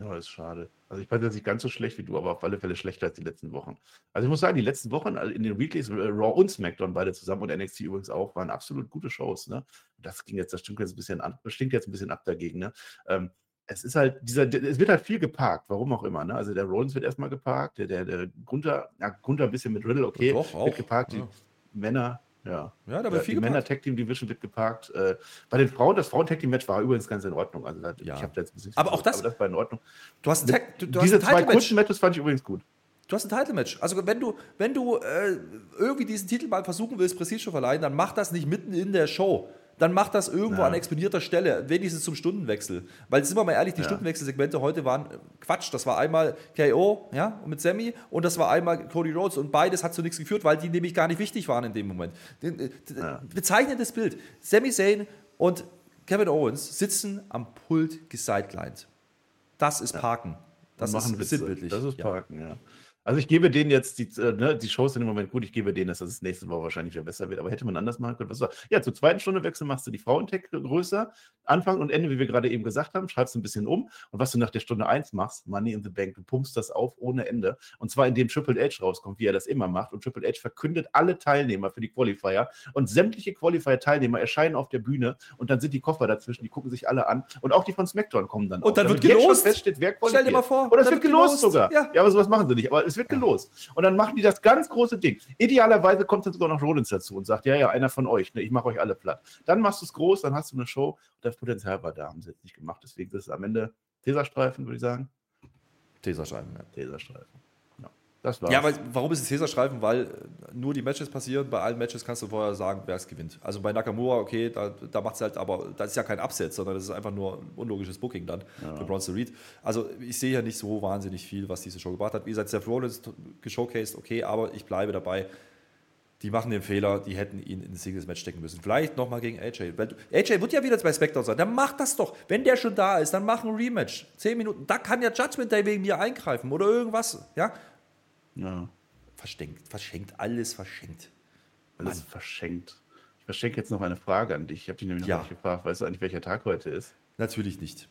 Ja, ist schade. Also ich fand das nicht ganz so schlecht wie du, aber auf alle Fälle schlechter als die letzten Wochen. Also ich muss sagen, die letzten Wochen also in den Weeklies, äh, Raw und SmackDown beide zusammen und NXT übrigens auch, waren absolut gute Shows. Ne? Das ging jetzt, das stinkt jetzt ein bisschen das stinkt jetzt ein bisschen ab dagegen. Ne? Ähm, es ist halt, dieser, es wird halt viel geparkt, warum auch immer. Ne? Also der Rollins wird erstmal geparkt, der, der, der Gunther, ja, Gunther ein bisschen mit Riddle, okay, Doch, auch, wird geparkt, ja. die Männer, ja. Ja, da wird viel die Männer gemacht. Tag Team Division wird geparkt. Äh, bei den Frauen, das Frauen Tag Team Match war übrigens ganz in Ordnung. Also da, Ja. ich habe jetzt ein Aber auch das- aber das war in Ordnung. Du hast Tag, du, du hast Diese ein zwei kurzen Matches fand ich übrigens gut. Du hast ein Title-Match. Also wenn du, wenn du äh, irgendwie diesen Titel mal versuchen willst, Prestige zu verleihen, dann mach das nicht mitten in der Show. Dann mach das irgendwo Ja. an exponierter Stelle, wenigstens zum Stundenwechsel. Weil, sind wir mal ehrlich, die Ja. Stundenwechselsegmente heute waren äh, Quatsch. Das war einmal KO ja, mit Sammy und das war einmal Cody Rhodes und beides hat zu nichts geführt, weil die nämlich gar nicht wichtig waren in dem Moment. Äh, Ja. Bezeichnendes Bild. Sami Zayn und Kevin Owens sitzen am Pult gesidelined. Das ist Parken. Das ist Witze. sinnbildlich. Das ist. Parken, ja. Also ich gebe denen jetzt, die, äh, ne, die Shows sind im Moment gut, ich gebe denen, dass das nächste Woche wahrscheinlich wieder besser wird. Aber hätte man anders machen können. Was war? Ja, zur zweiten Stunde Wechsel machst du die Frauentech größer, Anfang und Ende, wie wir gerade eben gesagt haben, schreibst du ein bisschen um. Und was du nach der Stunde 1 machst, Money in the Bank, du pumpst das auf ohne Ende. Und zwar indem Triple H rauskommt, wie er das immer macht. Und Triple H verkündet alle Teilnehmer für die Qualifier. Und sämtliche Qualifier-Teilnehmer erscheinen auf der Bühne und dann sind die Koffer dazwischen, die gucken sich alle an. Und auch die von SmackDown kommen dann Und dann wird gelost. feststeht, wer Stell dir mal vor, Oder es wird wird gelost gelost. sogar. Ja. Ja. aber sowas machen sie nicht. Aber es wird gelost. Und dann machen die das ganz große Ding. Idealerweise kommt dann sogar noch Rollins dazu und sagt, ja, ja, einer von euch, ne, ich mache euch alle platt. Dann machst du es groß, dann hast du eine Show. Das Potenzial war da, haben sie jetzt nicht gemacht. Deswegen ist es am Ende Teserstreifen, würde ich sagen. Teserschreiben, ja. Teserstreifen. Ja, das war's. Ja, weil, warum ist es Teserschreiben? Weil nur die Matches passieren. Bei allen Matches kannst du vorher sagen, wer es gewinnt. Also bei Nakamura, okay, da, da macht es halt, aber das ist ja kein Upset, sondern das ist einfach nur ein unlogisches Booking dann für Bronson Reed. Also ich sehe ja nicht so wahnsinnig viel, was diese Show gebracht hat. Wie gesagt, Seth Rollins geshowcased, okay, aber ich bleibe dabei. die machen den Fehler, die hätten ihn in ein Singles-Match stecken müssen. Vielleicht nochmal gegen AJ. AJ wird ja wieder bei SmackDown sein. Dann mach das doch. Wenn der schon da ist, dann mach ein Rematch. Zehn Minuten. Da kann ja Judgment Day wegen mir eingreifen oder irgendwas. Ja? Ja. Verschenkt, verschenkt, alles verschenkt. Alles verschenkt. Ich verschenke jetzt noch eine Frage an dich. Ich habe dich nämlich Ja. noch nicht gefragt. Weißt du eigentlich, welcher Tag heute ist? Natürlich nicht.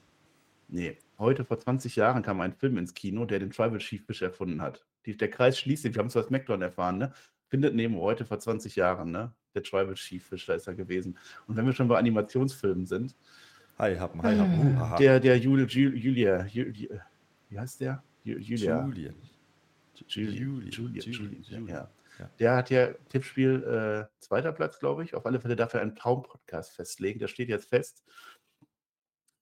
Nee. Heute vor 20 Jahren kam ein Film ins Kino, der den Tribal Chief Fish erfunden hat. Die, der Kreis schließt sich. Wir haben es bei SmackDown erfahren, ne? Findet neben heute vor 20 Jahren, ne? Der Tribal Chief Fish, da ist er gewesen. Und wenn wir schon bei Animationsfilmen sind, Hi, Happen, hi, Happen. Uh, aha. der, der Jul, Jul, Julia, Ju- Ju- wie heißt der? Ju- Julia. Julian. Julian. Julian. Julian. Julian. Ja. Ja. Der hat ja Tippspiel äh, zweiter Platz, glaube ich. Auf alle Fälle darf er einen Traum-Podcast festlegen. Der steht jetzt fest.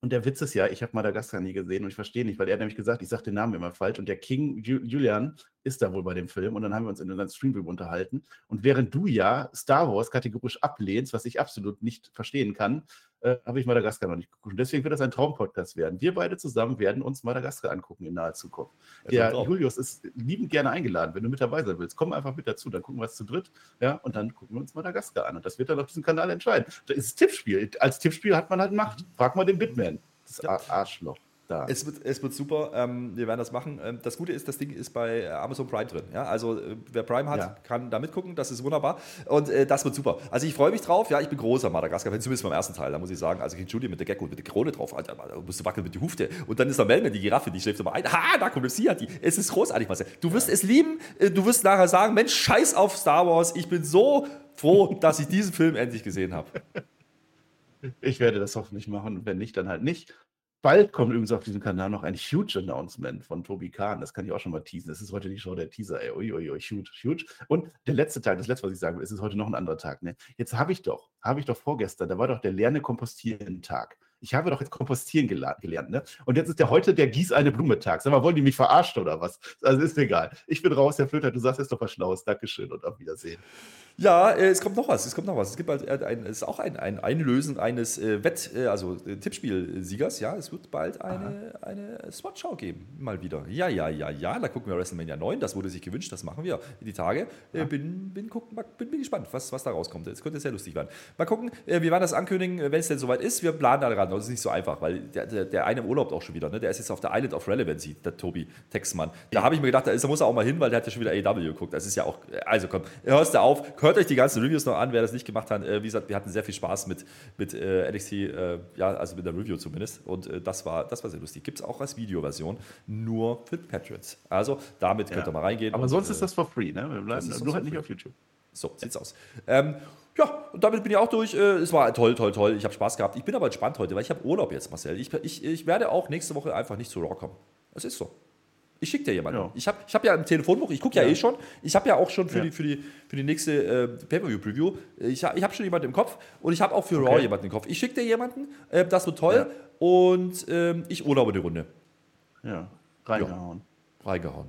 Und der Witz ist ja, ich habe Madagaskar nie gesehen und ich verstehe nicht, weil er hat nämlich gesagt, ich sage den Namen immer falsch und der King Ju Julian ist da wohl bei dem Film und dann haben wir uns in unserem Streamroom unterhalten. Und während du ja Star Wars kategorisch ablehnst, was ich absolut nicht verstehen kann, äh, habe ich Madagaskar noch nicht geguckt. Und deswegen wird das ein Traumpodcast werden. Wir beide zusammen werden uns Madagaskar angucken in naher Zukunft. Der drauf. Julius ist liebend gerne eingeladen, wenn du mit dabei sein willst. Komm einfach mit dazu, dann gucken wir es zu dritt, ja, und dann gucken wir uns Madagaskar an. Und das wird dann auf diesem Kanal entscheiden. Das ist Tippspiel. Als Tippspiel hat man halt Macht. Frag mal den Bitman. Das Ja. Ar- Arschloch da. Es wird, es wird super, ähm, wir werden das machen. Ähm, das Gute ist, das Ding ist bei Amazon Prime drin. Ja? Also äh, wer Prime hat, Ja. kann da mitgucken, das ist wunderbar. Und äh, das wird super. Also ich freue mich drauf. Ja, ich bin großer Madagaskar-Fan, zumindest beim ersten Teil, da muss ich sagen. Also gegen Julie mit der Gecko, mit der Krone drauf, Alter, da musst du wackeln mit der Hufte. Und dann ist da Melman, die Giraffe, die schläft immer ein. Ha, da kommt sie hat die. Es ist großartig, Marcel. Du wirst es lieben, äh, du wirst nachher sagen, Mensch, scheiß auf Star Wars. Ich bin so froh, [LAUGHS] dass ich diesen Film endlich gesehen habe. Ich werde das hoffentlich machen wenn nicht, dann halt nicht. Bald kommt übrigens auf diesem Kanal noch ein huge Announcement von Tobi Kahn. Das kann ich auch schon mal teasen. Das ist heute die Show der Teaser. Ey. Ui, ui, ui, huge, huge. Und der letzte Tag, das letzte, was ich sagen will, es ist heute noch ein anderer Tag. Ne? Jetzt habe ich doch, habe ich doch vorgestern, da war doch der Lerne Kompostieren Tag. Ich habe doch jetzt Kompostieren gelernt, ne? Und jetzt ist der heute der Gieß eine Blume Tag. Sag mal, wollen die mich verarschen oder was? Also ist egal. Ich bin raus, Herr Flöter, du sagst jetzt doch was Schlaues. Dankeschön und auf Wiedersehen. Ja, äh, es kommt noch was. Es kommt noch was. Es gibt bald äh, ein, es ist auch ein, ein Einlösen eines äh, Wett, also Tippspiel-Siegers. Ja, es wird bald eine, eine SWAT-Show geben. Mal wieder. Ja, ja, ja, ja. Da gucken wir WrestleMania 9. Das wurde sich gewünscht. Das machen wir die Tage. Äh, bin, bin, gucken, mal- bin, bin gespannt, was, was da rauskommt. Es könnte sehr lustig werden. Mal gucken. Wir werden das ankündigen, wenn es denn soweit ist. Wir planen daran. Das ist nicht so einfach, weil der, der, der eine im Urlaub auch schon wieder. Ne? Der ist jetzt auf der Island of Relevancy, der Tobi Texmann. Da habe ich mir gedacht, da, ist, da muss er auch mal hin, weil der hat ja schon wieder AEW geguckt. Das ist ja auch. Also komm, hörst du auf. Hört euch die ganzen Reviews noch an, wer das nicht gemacht hat. Äh, wie gesagt, wir hatten sehr viel Spaß mit, mit äh, NXT, äh, ja, also mit der Review zumindest. Und das, war, das war sehr lustig. Gibt es auch als Videoversion, nur für Patrons. Also damit könnt ihr Ja. mal reingehen. Aber und, sonst ist das for free, ne? Wir bleiben nur halt nicht auf YouTube. so sieht's aus. Ähm, ja, und damit bin ich auch durch. Es war toll, toll, toll. Ich habe Spaß gehabt. Ich bin aber entspannt heute, weil ich habe Urlaub jetzt, Marcel. Ich, ich, ich werde auch nächste Woche einfach nicht zu Raw kommen. Es ist so. Ich schicke dir jemanden. Ja. Ich habe ich hab ja im Telefonbuch, ich gucke ja. Ja. eh schon. Ich habe ja auch schon für, Ja. die, für, die, für die nächste äh, Pay-Per-View-Preview, ich, ich habe schon jemanden im Kopf und ich habe auch für Raw Okay. jemanden im Kopf. Ich schicke dir jemanden, äh, das wird toll und ähm, ich urlaube die Runde. Ja, reingehauen. Reingehauen.